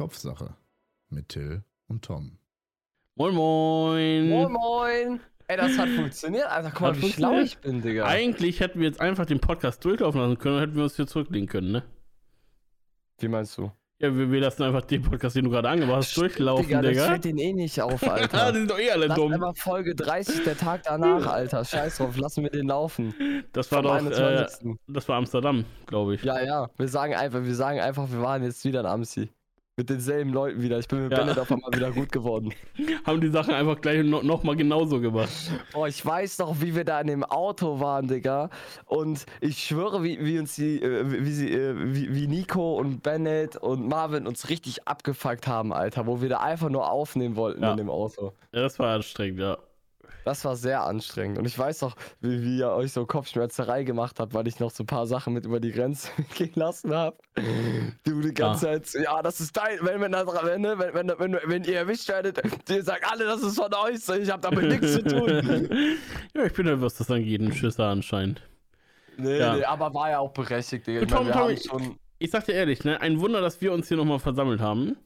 Kopfsache mit Till und Tom. Moin Moin. Moin Moin. Ey, das hat funktioniert. Alter, guck mal, Hat wie schlau ich bin, Digga. Eigentlich hätten wir jetzt einfach den Podcast durchlaufen lassen können und hätten wir uns hier zurücklegen können, ne? Wie meinst du? Ja, wir, wir lassen einfach den Podcast, den du gerade angemacht hast, durchlaufen, Digga. Digga. Das fällt den eh nicht auf, Ah, Alter. die sind doch eh alle Lass dumm. einfach Folge 30, der Tag danach, Alter. Scheiß drauf, lassen wir den laufen. Das war Vom doch, äh, 21.. das war Amsterdam, glaube ich. Ja, ja. Wir sagen einfach, wir sagen einfach, wir waren jetzt wieder in Amsi. Mit denselben Leuten wieder. Ich bin mit Ja. Bennett auf einmal wieder gut geworden. Haben die Sachen einfach gleich no, noch mal genauso gemacht. Boah, ich weiß noch, wie wir da in dem Auto waren, Digga. Und ich schwöre, wie, wie uns die, äh, wie, sie, äh, wie, wie Nico und Bennett und Marvin uns richtig abgefuckt haben, Alter. Wo wir da einfach nur aufnehmen wollten Ja. in dem Auto. Ja, das war anstrengend, ja. Das war sehr anstrengend. Und ich weiß noch, wie, wie ihr euch so Kopfschmerzerei gemacht habt, weil ich noch so ein paar Sachen mit über die Grenze gelassen habe. Du die ganze Zeit, so, ja, das ist dein, wenn, wenn, ne, wenn, wenn, wenn, wenn ihr erwischt werdet, ihr sagt alle, das ist von euch, ich hab damit nichts zu tun. ja, ich bin ja, was das angeht, ein Schisser anscheinend. Nee, Ja. nee, aber war ja auch berechtigt, Digga. Ich Tom, meine, ich- schon. Ich sag dir ehrlich, ne, ein Wunder, dass wir uns hier nochmal versammelt haben.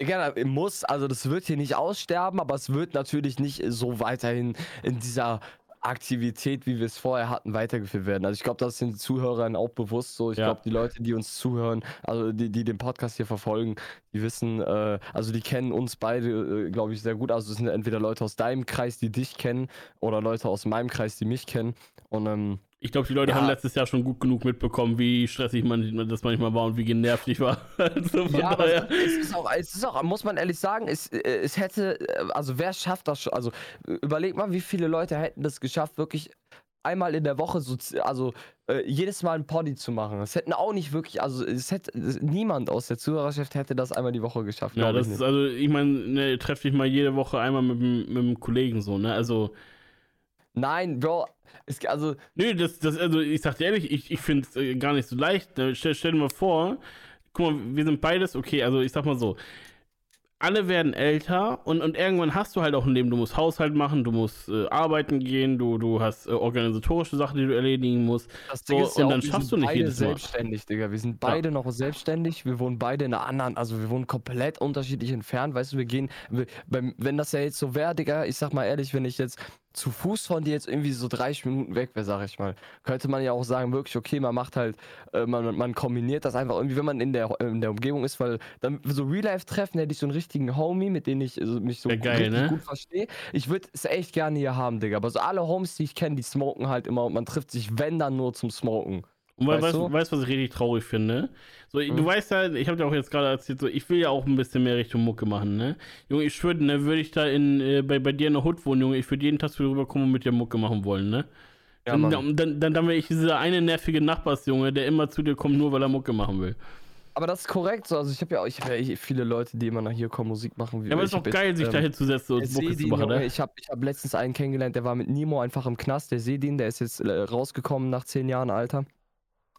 Ja, muss, also das wird hier nicht aussterben, aber es wird natürlich nicht so weiterhin in dieser Aktivität, wie wir es vorher hatten, weitergeführt werden. Also ich glaube, das ist den Zuhörern auch bewusst so. Ich Ja. glaube, die Leute, die uns zuhören, also die, die den Podcast hier verfolgen, die wissen, äh, also die kennen uns beide, äh, glaube ich, sehr gut. Also es sind entweder Leute aus deinem Kreis, die dich kennen, oder Leute aus meinem Kreis, die mich kennen. Und ähm, Ich glaube, die Leute Ja. haben letztes Jahr schon gut genug mitbekommen, wie stressig man das manchmal war und wie genervt ich war. Also Ja, aber daher- es ist, auch, es ist auch, muss man ehrlich sagen, es, es hätte, also wer schafft das schon? Also überleg mal, wie viele Leute hätten das geschafft, wirklich einmal in der Woche, so, also äh, jedes Mal ein Poddy zu machen. Es hätten auch nicht wirklich, also es hätte, niemand aus der Zuhörerschaft hätte das einmal die Woche geschafft. Ja, das ist also, ich meine, ne, treff dich mal jede Woche einmal mit, dem- mit einem Kollegen so, ne? Also, Nein, Bro, es, also, nö, das, das, also ich sag dir ehrlich, ich, ich finde es äh, gar nicht so leicht. Stell, stell dir mal vor, guck mal, wir sind beides, okay, also ich sag mal so, alle werden älter und, und irgendwann hast du halt auch ein Leben. Du musst Haushalt machen, du musst äh, arbeiten gehen, du, du hast äh, organisatorische Sachen, die du erledigen musst. das So, Ding ist ja und dann schaffst du nicht beide jedes Mal. selbstständig, Digga. Wir sind beide noch selbstständig. Wir wohnen beide in einer anderen, also wir wohnen komplett unterschiedlich entfernt. Weißt du, wir gehen, wir, beim, wenn das ja jetzt so wäre, Digga, ich sag mal ehrlich, wenn ich jetzt zu Fuß von dir jetzt irgendwie so 30 Minuten weg wäre, sag ich mal, könnte man ja auch sagen, wirklich, okay, man macht halt, äh, man, man kombiniert das einfach irgendwie, wenn man in der, in der Umgebung ist, weil dann so Real-Life-Treffen hätte ich so einen richtigen Homie, mit dem ich also, mich so Wär geil, richtig ne? gut verstehe. Ich würde es echt gerne hier haben, Digga. Aber so alle Homies, die ich kenne, die smoken halt immer und man trifft sich, wenn dann nur zum Smoken. Und weißt, Weißt du? weißt was ich richtig traurig finde? So, du Mhm. weißt ja, ich habe dir auch jetzt gerade erzählt, so, ich will ja auch ein bisschen mehr Richtung Mucke machen, ne? Junge, ich schwöre, ne, würde ich da in, äh, bei, bei dir in der Hut wohnen, Junge, ich würde jeden Tag dir rüberkommen und mit dir Mucke machen wollen, ne? Ja, dann, dann, dann, dann, dann wäre ich dieser eine nervige Nachbarsjunge, der immer zu dir kommt, nur weil er Mucke machen will. Aber das ist korrekt. So. Also ich habe ja, auch- ich hab ja eh viele Leute, die immer nach hier kommen, Musik machen. Ja, aber es ist doch hab geil, jetzt, sich ähm, da hinzusetzen und Mucke zu machen, ne? Ich habe ich hab letztens einen kennengelernt, der war mit Nimo einfach im Knast. Der Sedin, der ist jetzt äh, rausgekommen nach zehn Jahren Alter.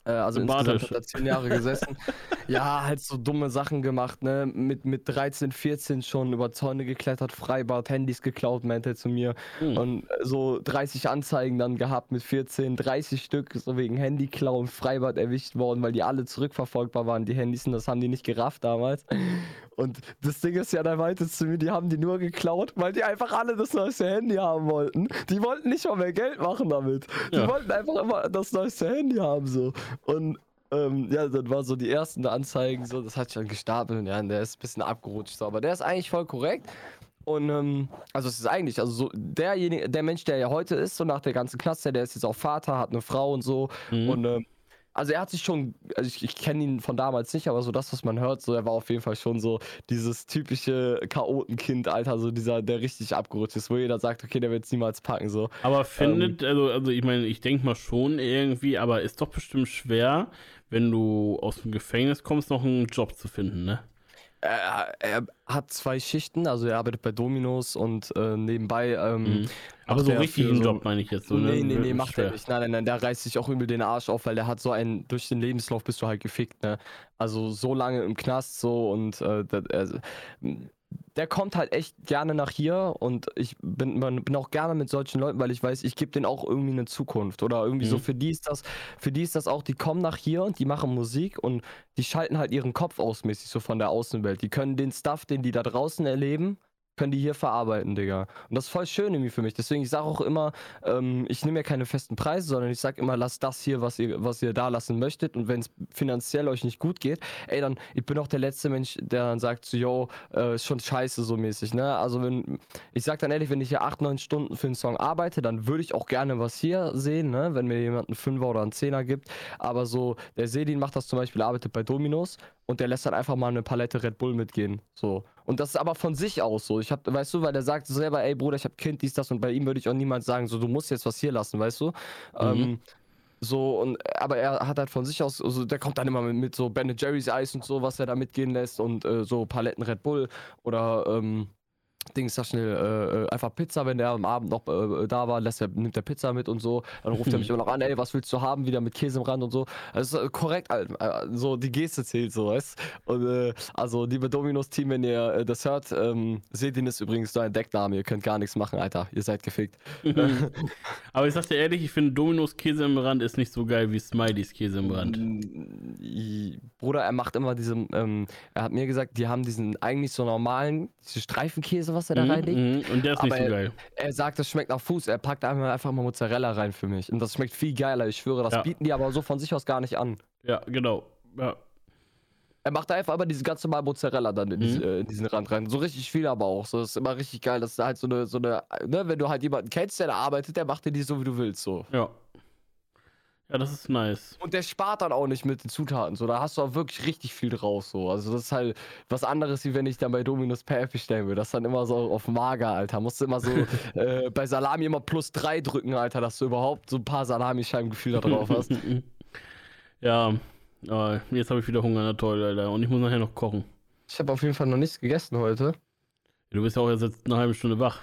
Äh, also insgesamt hat er zehn Jahre gesessen. ja, halt so dumme Sachen gemacht, ne? Mit, mit 13, 14 schon über Zäune geklettert, Freibad, Handys geklaut, meinte er zu mir. Hm. Und äh, so 30 Anzeigen dann gehabt mit 14, 30 Stück, so wegen Handyklau und Freibad erwischt worden, weil die alle zurückverfolgbar waren, die Handys, und das haben die nicht gerafft damals. Und das Ding ist ja, da meinte zu mir, die haben die nur geklaut, weil die einfach alle das neueste Handy haben wollten. Die wollten nicht mal mehr Geld machen damit. Die Ja. wollten einfach immer das neueste Handy haben, so. Und ähm, ja, dann waren so die ersten Anzeigen, so, das hat sich dann gestapelt und ja, und der ist ein bisschen abgerutscht, so. Aber der ist eigentlich voll korrekt. Und ähm, also es ist eigentlich, also so derjenige, der Mensch, der ja heute ist, so nach der ganzen Klasse, der ist jetzt auch Vater, hat eine Frau und so. Mhm. Und ähm, also er hat sich schon, also ich, ich kenne ihn von damals nicht, aber so das, was man hört, so er war auf jeden Fall schon so dieses typische Chaotenkind, Alter, so dieser, der richtig abgerutscht ist, wo jeder sagt, okay, der wird es niemals packen, so. Aber findet, also, also ich meine, ich denke mal schon irgendwie, aber ist doch bestimmt schwer, wenn du aus dem Gefängnis kommst, noch einen Job zu finden, ne? Er, er hat zwei Schichten, also er arbeitet bei Dominos und äh, nebenbei. Ähm, Mhm. Aber so richtig einen so- Job meine ich jetzt so, ne? nee, nee, nee, macht schwer. er nicht. Nein, nein, nein, der reißt sich auch übel den Arsch auf, weil der hat so einen, durch den Lebenslauf bist du halt gefickt, ne? Also so lange im Knast so und äh, das, also, der kommt halt echt gerne nach hier und ich bin, man, bin auch gerne mit solchen Leuten, weil ich weiß, ich gebe denen auch irgendwie eine Zukunft oder irgendwie so Mhm. für die ist das, für die ist das auch, die kommen nach hier und die machen Musik und die schalten halt ihren Kopf aus mäßig so von der Außenwelt. Die können den Stuff, den die da draußen erleben, können die hier verarbeiten, Digga. Und das ist voll schön irgendwie für mich. Deswegen, ich sage auch immer, ähm, ich nehme ja keine festen Preise, sondern ich sage immer, lasst das hier, was ihr, was ihr da lassen möchtet. Und wenn es finanziell euch nicht gut geht, ey, dann, ich bin auch der letzte Mensch, der dann sagt, so, yo, äh, ist schon scheiße so mäßig, ne? Also wenn, ich sag dann ehrlich, wenn ich hier 8, 9 Stunden für einen Song arbeite, dann würde ich auch gerne was hier sehen, ne? Wenn mir jemand einen Fünfer oder einen Zehner gibt. Aber so, der Sedin macht das zum Beispiel, arbeitet bei Dominos und der lässt dann einfach mal eine Palette Red Bull mitgehen. So. Und das ist aber von sich aus so. Ich hab, weißt du, weil der sagt selber, ey Bruder, ich hab Kind, dies, das und bei ihm würde ich auch niemals sagen, so, du musst jetzt was hier lassen, weißt du? Ähm, so, und aber er hat halt von sich aus, also der kommt dann immer mit, mit so Ben Jerry's Eis und so, was er da mitgehen lässt und äh, so Paletten Red Bull oder ähm, Dings da schnell äh, äh, einfach Pizza, wenn der am Abend noch äh, da war, lässt er, nimmt er Pizza mit und so. Dann ruft er mich immer noch an, ey, was willst du haben? Wieder mit Käse im Rand und so. Das ist äh, korrekt. Äh, so die Geste zählt so, weißt Und äh, also, liebe Dominos-Team, wenn ihr das hört, ähm, seht ihn ist übrigens so ein Deckname. Ihr könnt gar nichts machen, Alter. Ihr seid gefickt. Aber ich sag dir ehrlich, ich finde Dominos Käse im Rand ist nicht so geil wie Smileys Käse im Rand. Mm, Bruder, er macht immer diese, ähm, er hat mir gesagt, die haben diesen eigentlich so normalen, diese Streifenkäse, was er da Mhm, reinlegt. mhm, Und der ist nicht Aber so geil. Er sagt, das schmeckt nach Fuß. Er packt einfach, einfach mal Mozzarella rein für mich. Und das schmeckt viel geiler, ich schwöre. Das Ja. bieten die aber so von sich aus gar nicht an. Ja, genau. Ja. Er macht einfach immer diese ganz normale Mozzarella dann in, Mhm. diese, äh, in diesen Rand rein. So richtig viel aber auch. So, das ist immer richtig geil. Das ist halt so eine, so eine, ne, wenn du halt jemanden kennst, der da arbeitet, der macht dir die so, wie du willst. So. Ja. Ja, das ist nice. Und der spart dann auch nicht mit den Zutaten. So, da hast du auch wirklich richtig viel draus. So. Also das ist halt was anderes, wie wenn ich dann bei Dominus per App bestellen würde. Das ist dann immer so auf mager, Alter. Musst du immer so äh, bei Salami immer plus drei drücken, Alter, dass du überhaupt so ein paar Salamischeibengefühl da drauf hast. ja, aber jetzt habe ich wieder Hunger, na toll, Alter. Und ich muss nachher noch kochen. Ich habe auf jeden Fall noch nichts gegessen heute. Du bist ja auch erst jetzt eine halbe Stunde wach.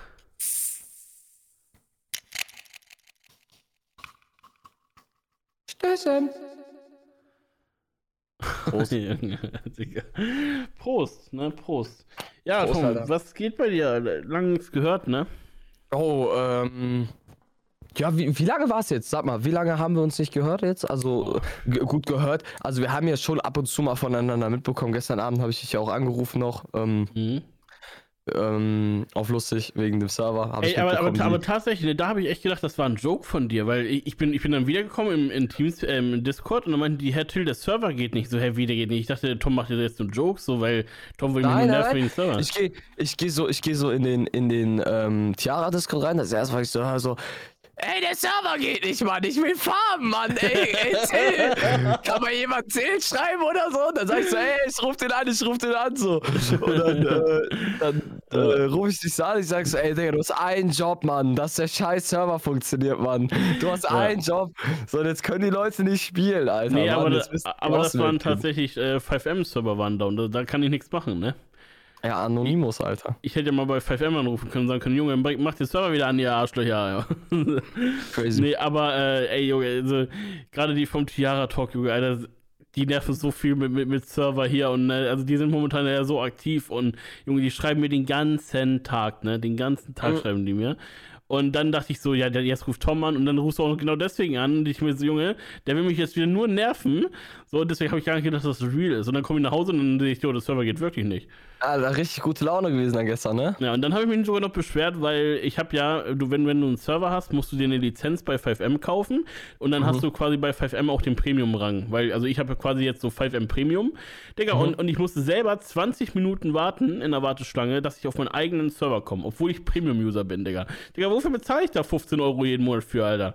Stößchen. Prost. Prost, ne? Prost. Ja, Prost, Alter. was geht bei dir? Lang nichts gehört, ne? Oh, ähm. Ja, wie, wie lange war es jetzt? Sag mal, wie lange haben wir uns nicht gehört jetzt? Also, g- gut gehört. Also, wir haben ja schon ab und zu mal voneinander mitbekommen. Gestern Abend habe ich dich ja auch angerufen noch. Ähm, Mhm. Ähm, auf lustig, wegen dem Server. Hab Ey, ich aber, aber, aber tatsächlich, ne, da habe ich echt gedacht, das war ein Joke von dir, weil ich, ich, bin, ich bin dann wiedergekommen im, in Teams, ähm, im Discord und dann meinten die, Herr Till, der Server geht nicht. So, Herr, wie, der geht nicht? Ich dachte, Tom macht jetzt einen Joke, so, weil Tom will mich nur nerven wegen dem Server. Ich gehe ich geh so, ich geh so in den, in den ähm, Tiara-Discord rein. Das erste, was ich so so. Ey, der Server geht nicht, Mann. Ich will farben, Mann. Ey, ey, Zill. Kann mal jemand Zill schreiben oder so? Und dann sag ich so, ey, ich ruf den an, ich ruf den an, so. Und dann, äh, dann äh, ruf ich dich so an, ich sag so, ey, Digga, du hast einen Job, Mann, dass der scheiß Server funktioniert, Mann. Du hast einen Job. So, und jetzt können die Leute nicht spielen, Alter. nee, Mann, aber, das, aber das waren tatsächlich äh, 5M-Server waren da und da, da kann ich nichts machen, ne? Ja, Anonymous, Alter. Ich hätte ja mal bei 5M anrufen können und sagen können, Junge, mach den Server wieder an, ihr Arschlöcher. Ja. Crazy. nee, aber, äh, ey, Junge, also, gerade die vom Tiara-Talk, Junge, Alter, die nerven so viel mit, mit, mit Server hier und, äh, also, die sind momentan ja so aktiv und, Junge, die schreiben mir den ganzen Tag, ne, den ganzen Tag Mhm. schreiben die mir. Und dann dachte ich so, ja, jetzt ruft Tom an und dann rufst du auch genau deswegen an. Und ich mir so, Junge, der will mich jetzt wieder nur nerven. So, und deswegen habe ich gar nicht gedacht, dass das real ist. Und dann komme ich nach Hause und dann sehe ich, oh, der Server geht wirklich nicht. Alter, richtig gute Laune gewesen dann gestern, ne? Ja, und dann habe ich mich sogar noch beschwert, weil ich habe ja, du, wenn, wenn du einen Server hast, musst du dir eine Lizenz bei 5M kaufen und dann Mhm. hast du quasi bei 5M auch den Premium-Rang. Weil, also ich habe ja quasi jetzt so 5M Premium. Digga, Mhm. und, und ich musste selber 20 Minuten warten in der Warteschlange, dass ich auf meinen eigenen Server komme, obwohl ich Premium-User bin, Digga. Digga, wofür bezahle ich da 15 Euro jeden Monat für, Alter?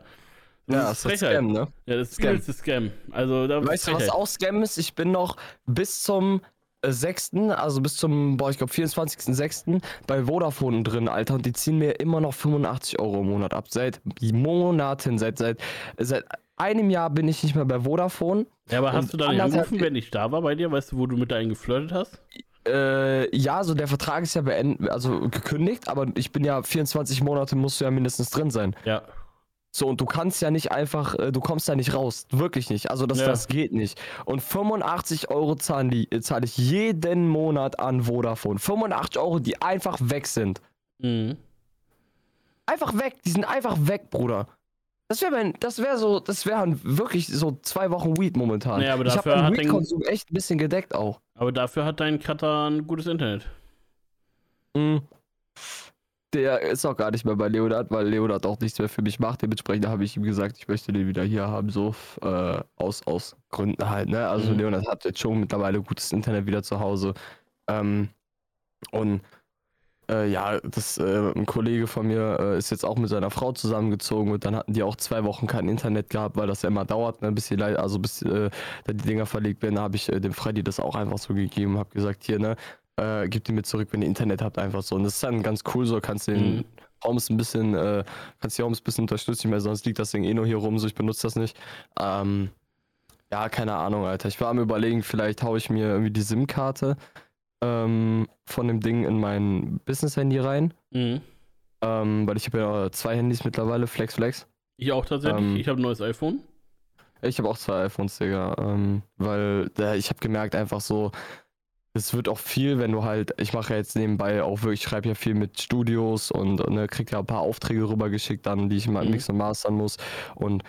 Ja, das ist. Scam, ne? Ja, das ist Scam. übelste Scam. Also, da Weißt du, was auch Scam ist? Ich bin noch bis zum äh, 6., also bis zum, boah, ich glaube 24.06. bei Vodafone drin, Alter. Und die ziehen mir immer noch 85 Euro im Monat ab. Seit Monaten, seit, seit, seit einem Jahr bin ich nicht mehr bei Vodafone. Ja, aber hast du da angerufen, wenn ich da war bei dir? Weißt du, wo du mit da einen geflirtet hast? Äh, ja, so der Vertrag ist ja beendet, also gekündigt, aber ich bin ja 24 Monate, musst du ja mindestens drin sein. Ja. So, und du kannst ja nicht einfach, äh, du kommst da nicht raus. Wirklich nicht. Also das, Ja. das geht nicht. Und 85 Euro zahlen die, äh, zahle ich jeden Monat an Vodafone. 85 Euro, die einfach weg sind. Mhm. Einfach weg. Die sind einfach weg, Bruder. Das wäre mein, das wäre so, das wären wirklich so zwei Wochen Weed momentan. Nee, aber ich dafür habe hat meinen den- Weed-Konsum echt ein bisschen gedeckt auch. Aber dafür hat dein Cutter ein gutes Internet. Mhm. Der ist auch gar nicht mehr bei Leonard, weil Leonard auch nichts mehr für mich macht. Dementsprechend habe ich ihm gesagt, ich möchte den wieder hier haben, so äh, aus, aus Gründen halt. Ne? Also Mhm. Leonard hat jetzt schon mittlerweile gutes Internet wieder zu Hause. Ähm, und äh, ja, das, äh, ein Kollege von mir äh, ist jetzt auch mit seiner Frau zusammengezogen und dann hatten die auch zwei Wochen kein Internet gehabt, weil das ja immer dauert, ne, bis die, also bis äh, die Dinger verlegt werden. Da habe ich äh, dem Freddy das auch einfach so gegeben, habe gesagt, hier, ne, äh, gebt die mir zurück, wenn ihr Internet habt, einfach so. Und das ist dann ganz cool, so kannst den Mhm. Homes ein bisschen, äh, kannst die Homes ein bisschen unterstützen, weil sonst liegt das Ding eh nur hier rum, so ich benutze das nicht. Ähm, ja, keine Ahnung, Alter. Ich war am überlegen, vielleicht haue ich mir irgendwie die SIM-Karte ähm, von dem Ding in mein Business-Handy rein. Mhm. Ähm, weil ich habe ja zwei Handys mittlerweile, Flex Flex. Ich auch tatsächlich. Ähm, ich habe ein neues iPhone. Ich habe auch zwei iPhones, Digga. Ähm, weil da, ich habe gemerkt, einfach so, es wird auch viel, wenn du halt, ich mache ja jetzt nebenbei auch wirklich, ich schreibe ja viel mit Studios und ne, krieg ja ein paar Aufträge rübergeschickt dann, die ich mal Mhm. mixen und mastern muss. Und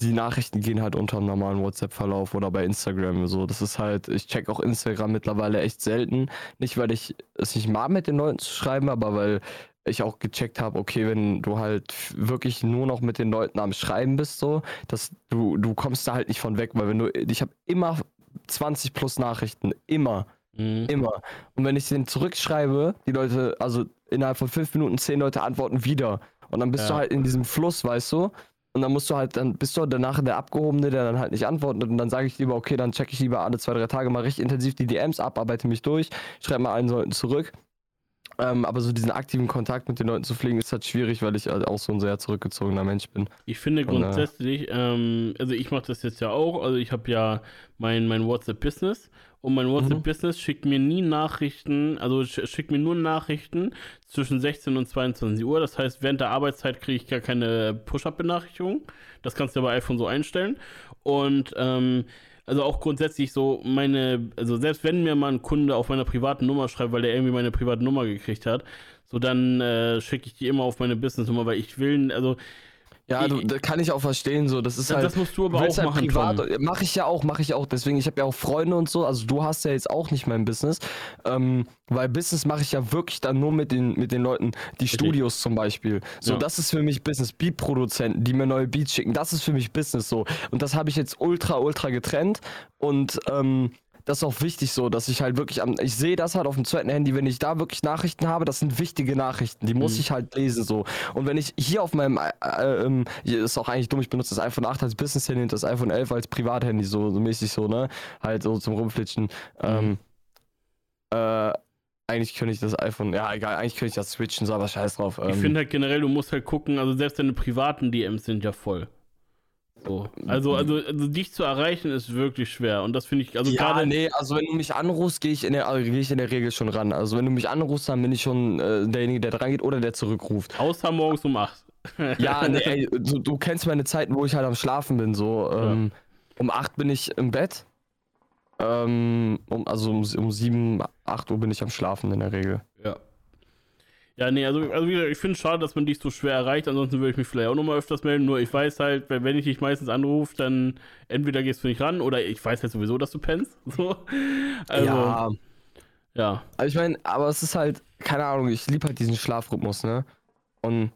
die Nachrichten gehen halt unter dem normalen WhatsApp-Verlauf oder bei Instagram. So, das ist halt, ich check auch Instagram mittlerweile echt selten. Nicht, weil ich es nicht mag, mit den Leuten zu schreiben, aber weil ich auch gecheckt habe, okay, wenn du halt wirklich nur noch mit den Leuten am Schreiben bist, so, dass du, du kommst da halt nicht von weg, weil wenn du, ich habe immer 20 plus Nachrichten, immer, Mhm. immer. Und wenn ich den zurückschreibe, die Leute, also innerhalb von fünf Minuten zehn Leute antworten wieder. Und dann bist Ja. du halt in diesem Fluss, weißt du? Und dann musst du halt, dann bist du danach der Abgehobene, der dann halt nicht antwortet. Und dann sage ich lieber, okay, dann checke ich lieber alle zwei, drei Tage mal richtig intensiv die DMs ab, arbeite mich durch, schreibe mal allen Leuten zurück. Ähm, aber so diesen aktiven Kontakt mit den Leuten zu pflegen, ist halt schwierig, weil ich halt auch so ein sehr zurückgezogener Mensch bin. Ich finde Und, grundsätzlich, ähm, also ich mache das jetzt ja auch, also ich habe ja mein, mein WhatsApp-Business und mein WhatsApp-Business schickt mir nie Nachrichten, also sch schickt mir nur Nachrichten zwischen 16 und 22 Uhr. Das heißt, während der Arbeitszeit kriege ich gar keine Push-Up-Benachrichtigung. Das kannst du ja bei iPhone so einstellen. Und ähm, also auch grundsätzlich so meine, also selbst wenn mir mal ein Kunde auf meiner privaten Nummer schreibt, weil der irgendwie meine private Nummer gekriegt hat, so dann äh, schicke ich die immer auf meine Business-Nummer, weil ich will, also Ja, du, das kann ich auch verstehen, so. Das ist das, halt. das musst du aber auch halt machen, privat, Tom. mache ich ja auch, mache ich auch. Deswegen, ich habe ja auch Freunde und so. Also du hast ja jetzt auch nicht mein Business, ähm, weil Business mache ich ja wirklich dann nur mit den mit den Leuten, die Studios zum Beispiel. So, Ja. das ist für mich Business. Beat-Produzenten, die mir neue Beats schicken, das ist für mich Business so. Und das habe ich jetzt ultra ultra getrennt und ähm, das ist auch wichtig so, dass ich halt wirklich am, ich sehe das halt auf dem zweiten Handy, wenn ich da wirklich Nachrichten habe, das sind wichtige Nachrichten, die muss Mhm. ich halt lesen so. Und wenn ich hier auf meinem, äh, äh, ähm, ist auch eigentlich dumm, ich benutze das iPhone 8 als Business-Handy und das iPhone 11 als Privathandy, so, so mäßig so, ne? Halt so zum Rumflitschen. Ähm, äh, eigentlich könnte ich das iPhone, ja egal, eigentlich könnte ich das switchen, so, aber scheiß drauf. Ich ähm, finde halt generell, du musst halt gucken, also selbst deine privaten DMs sind ja voll. So. Also, also, also dich zu erreichen ist wirklich schwer. Und das finde ich, also ja, gerade. nee, also wenn du mich anrufst, gehe ich, in der- also, ich in der Regel schon ran. Also wenn du mich anrufst, dann bin ich schon äh, derjenige, der dran geht oder der zurückruft. Außer morgens um 8. Ja, nee, ey, du, du kennst meine Zeiten, wo ich halt am Schlafen bin. So, ähm, um 8 bin ich im Bett. Ähm, um, also um, um 7, 8 Uhr bin ich am Schlafen in der Regel. Ja. Nee, also, also wie gesagt, ich finde es schade, dass man dich so schwer erreicht. Ansonsten würde ich mich vielleicht auch nochmal öfters melden. Nur ich weiß halt, wenn ich dich meistens anrufe, dann entweder gehst du nicht ran oder ich weiß halt sowieso, dass du pennst. So. Also, ja. ja, ja. also ich meine, aber es ist halt, keine Ahnung, ich liebe halt diesen Schlafrhythmus, ne? Und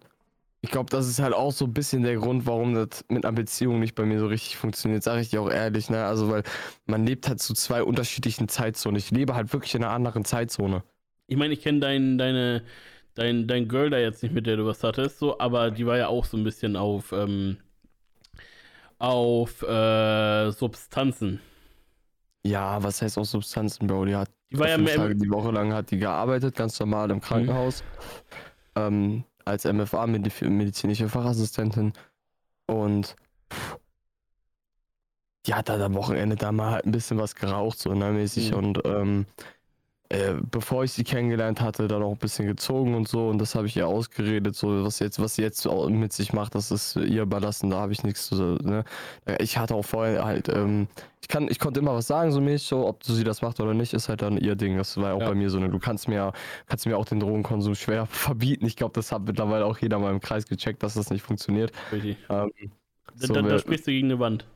ich glaube, das ist halt auch so ein bisschen der Grund, warum das mit einer Beziehung nicht bei mir so richtig funktioniert, sage ich dir auch ehrlich, ne? Also, weil man lebt halt zu zwei unterschiedlichen Zeitzonen. Ich lebe halt wirklich in einer anderen Zeitzone. Ich meine, ich kenne dein, deine, dein, dein Girl da jetzt nicht, mit der du was hattest, so, aber die war ja auch so ein bisschen auf, ähm, auf äh, Substanzen. Ja, was heißt auch Substanzen, Bro? Die hat Die war ja fünf mehr Tage die Woche lang hat die gearbeitet, ganz normal im Krankenhaus. Ähm, als MFA, medizinische Fachassistentin. Und pff, die hat halt am Wochenende da mal halt ein bisschen was geraucht, so ne, mäßig. Mhm. Und ähm, äh, bevor ich sie kennengelernt hatte, dann auch ein bisschen gezogen und so. Und das habe ich ihr ausgeredet. So, was jetzt, was sie jetzt mit sich macht, das ist ihr überlassen. Da habe ich nichts zu. Ne? Ich hatte auch vorher halt, ähm, ich kann, ich konnte immer was sagen, so mäßig, so, ob sie das macht oder nicht, ist halt dann ihr Ding. Das war ja auch Ja. bei mir so. Ne? Du kannst mir, kannst mir auch den Drogenkonsum schwer verbieten. Ich glaube, das hat mittlerweile auch jeder mal im Kreis gecheckt, dass das nicht funktioniert. Richtig. Ähm, Da, so, da, da wer- sprichst du gegen eine Wand.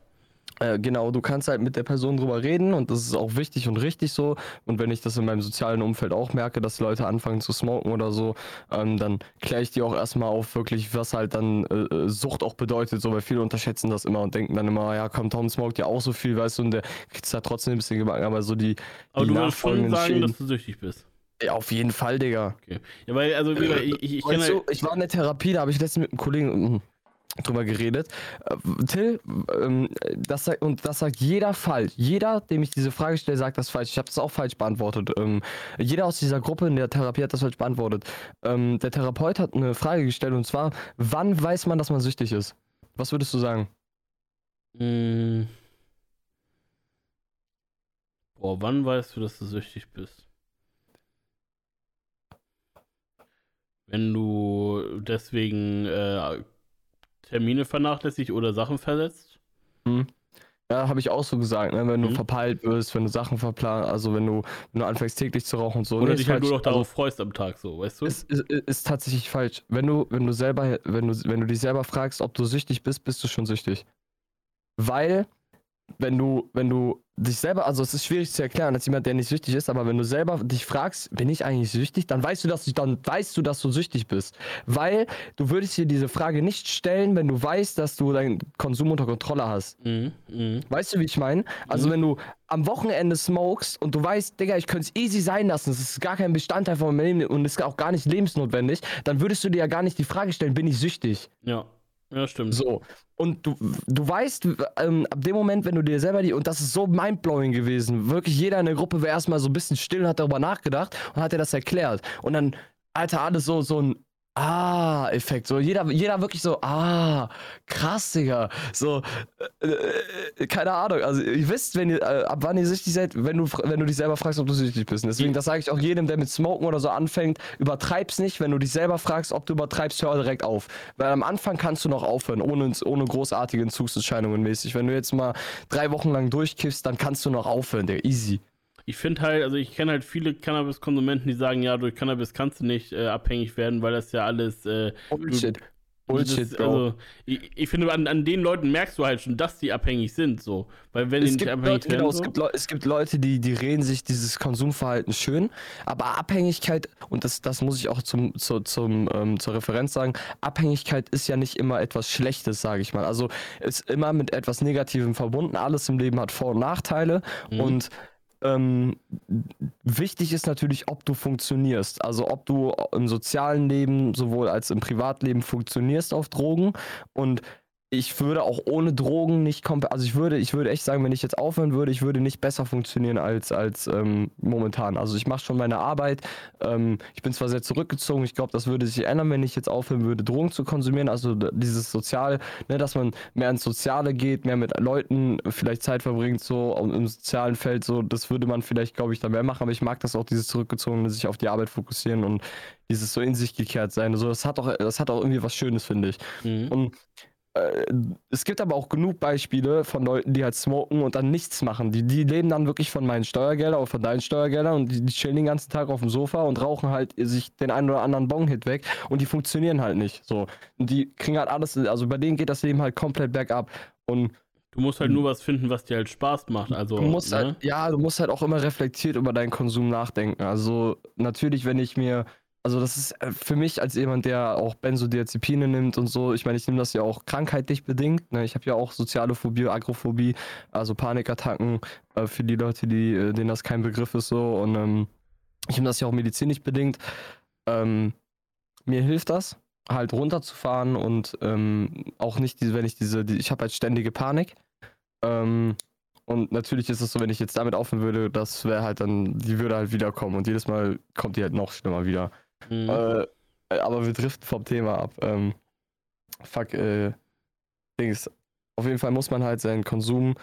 Äh, genau, du kannst halt mit der Person drüber reden und das ist auch wichtig und richtig so. Und wenn ich das in meinem sozialen Umfeld auch merke, dass Leute anfangen zu smoken oder so, ähm, dann kläre ich die auch erstmal auf, wirklich, was halt dann äh, äh, Sucht auch bedeutet, so, weil viele unterschätzen das immer und denken dann immer, ja, komm, Tom smoked ja auch so viel, weißt du, und der kriegt da trotzdem ein bisschen gebacken, aber so die, Aber die du würdest schon sagen, Schäden- dass du süchtig bist. ja, auf jeden Fall, Digga. Ja, weil, also, ich, ich, ich Weißt halt, du, ich war in der Therapie, da habe ich letztens mit einem Kollegen mm, drüber geredet. Äh, Till, ähm, das und das sagt jeder falsch. Jeder, dem ich diese Frage stelle, sagt das falsch. Ich habe das auch falsch beantwortet. Ähm, jeder aus dieser Gruppe in der Therapie hat das falsch beantwortet. Ähm, der Therapeut hat eine Frage gestellt und zwar, wann weiß man, dass man süchtig ist? Was würdest du sagen? mh, boah, wann weißt du, dass du süchtig bist? Wenn du deswegen äh, Termine vernachlässigt oder Sachen versetzt? Ja, habe ich auch so gesagt, ne? wenn du Mhm. verpeilt wirst, wenn du Sachen verplanst, also wenn du, wenn du anfängst täglich zu rauchen und so. Oder Nee, dich halt nur noch darauf freust am Tag, so, weißt du? Ist, ist, ist tatsächlich falsch. Wenn du, wenn du selber, wenn du, wenn du dich selber fragst, ob du süchtig bist, bist du schon süchtig. Weil, wenn du, wenn du dich selber, also es ist schwierig zu erklären als jemand, der nicht süchtig ist, aber wenn du selber dich fragst, bin ich eigentlich süchtig, dann weißt du, dass du, dann weißt du, dass du süchtig bist. Weil du würdest dir diese Frage nicht stellen, wenn du weißt, dass du deinen Konsum unter Kontrolle hast. Mhm, mhm. Weißt du, wie ich meine? Also, Mhm. wenn du am Wochenende smokest und du weißt, Digga, ich könnte es easy sein lassen, es ist gar kein Bestandteil von meinem Leben und ist auch gar nicht lebensnotwendig, dann würdest du dir ja gar nicht die Frage stellen, bin ich süchtig? Ja, ja, stimmt. So. Und du, du weißt, ähm, ab dem Moment, wenn du dir selber die, und das ist so mindblowing gewesen, wirklich jeder in der Gruppe war erstmal so ein bisschen still und hat darüber nachgedacht und hat dir das erklärt. Und dann, Alter, alles so, so ein Ah-Effekt. So, jeder, jeder wirklich so, ah, krass, Digga. So, äh, äh, keine Ahnung. Also, ihr wisst, wenn ihr, äh, ab wann ihr süchtig seid, wenn du, wenn du dich selber fragst, ob du süchtig bist. Deswegen, das sage ich auch jedem, der mit Smoken oder so anfängt, übertreib's nicht. Wenn du dich selber fragst, ob du übertreibst, hör direkt auf. Weil am Anfang kannst du noch aufhören, ohne, ohne großartige Entzugserscheinungen mäßig. Wenn du jetzt mal drei Wochen lang durchkiffst, dann kannst du noch aufhören, der easy. Ich finde halt, also ich kenne halt viele Cannabis-Konsumenten, die sagen, ja, durch Cannabis kannst du nicht äh, abhängig werden, weil das ja alles. Äh, Bullshit. Bullshit, Bro. also, ich, ich finde, an, an den Leuten merkst du halt schon, dass die abhängig sind, so. Weil wenn die es nicht gibt, abhängig Leute, werden, genau, so, es, gibt es gibt Leute, die, die reden sich dieses Konsumverhalten schön, aber Abhängigkeit, und das, das muss ich auch zum, zu, zum, ähm, zur Referenz sagen, Abhängigkeit ist ja nicht immer etwas Schlechtes, sage ich mal. Also ist immer mit etwas Negativem verbunden. Alles im Leben hat Vor- und Nachteile Mhm. und ähm, wichtig ist natürlich, ob du funktionierst. Also ob du im sozialen Leben sowohl als im Privatleben funktionierst auf Drogen und ich würde auch ohne Drogen nicht komplett, also ich würde, ich würde echt sagen, wenn ich jetzt aufhören würde, ich würde nicht besser funktionieren als, als ähm, momentan. Also ich mache schon meine Arbeit. Ähm, ich bin zwar sehr zurückgezogen, ich glaube, das würde sich ändern, wenn ich jetzt aufhören würde, Drogen zu konsumieren. Also dieses Sozial, ne, dass man mehr ins Soziale geht, mehr mit Leuten vielleicht Zeit verbringt, so im sozialen Feld, so, das würde man vielleicht, glaube ich, da mehr machen. Aber ich mag das auch, dieses zurückgezogene, sich auf die Arbeit fokussieren und dieses so in sich gekehrt sein. So, das hat auch, das hat auch irgendwie was Schönes, finde ich. Mhm. Und es gibt aber auch genug Beispiele von Leuten, die halt smoken und dann nichts machen. Die, die leben dann wirklich von meinen Steuergeldern oder von deinen Steuergeldern und die, die chillen den ganzen Tag auf dem Sofa und rauchen halt sich den einen oder anderen Bong-Hit weg und die funktionieren halt nicht. So. Und die kriegen halt alles, also bei denen geht das Leben halt komplett bergab. Und Du musst halt nur was finden, was dir halt Spaß macht. Also, du musst ne? halt, ja, du musst halt auch immer reflektiert über deinen Konsum nachdenken. Also natürlich, wenn ich mir, also das ist äh, für mich als jemand, der auch Benzodiazepine nimmt und so, ich meine, ich nehme das ja auch krankheitlich bedingt. Ne? Ich habe ja auch soziale Phobie, Agrophobie, also Panikattacken äh, für die Leute, die, äh, denen das kein Begriff ist so. Und ähm, ich nehme das ja auch medizinisch bedingt. Ähm, mir hilft das, halt runterzufahren und ähm, auch nicht, diese, wenn ich diese, die, ich habe halt ständige Panik. Ähm, und natürlich ist es so, wenn ich jetzt damit aufhören würde, das wäre halt dann, die würde halt wiederkommen und jedes Mal kommt die halt noch schlimmer wieder. Mhm. Äh, aber wir driften vom Thema ab. Ähm, fuck, äh, Dings. Auf jeden Fall muss man halt seinen Konsum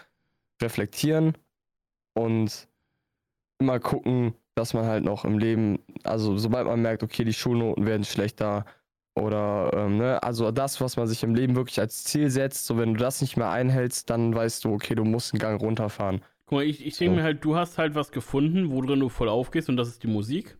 reflektieren und immer gucken, dass man halt noch im Leben, also sobald man merkt, okay, die Schulnoten werden schlechter oder, ähm, ne, also das, was man sich im Leben wirklich als Ziel setzt, so wenn du das nicht mehr einhältst, dann weißt du, okay, du musst einen Gang runterfahren. Guck mal, ich, ich denke So. mir halt, du hast halt was gefunden, worin du voll aufgehst und das ist die Musik.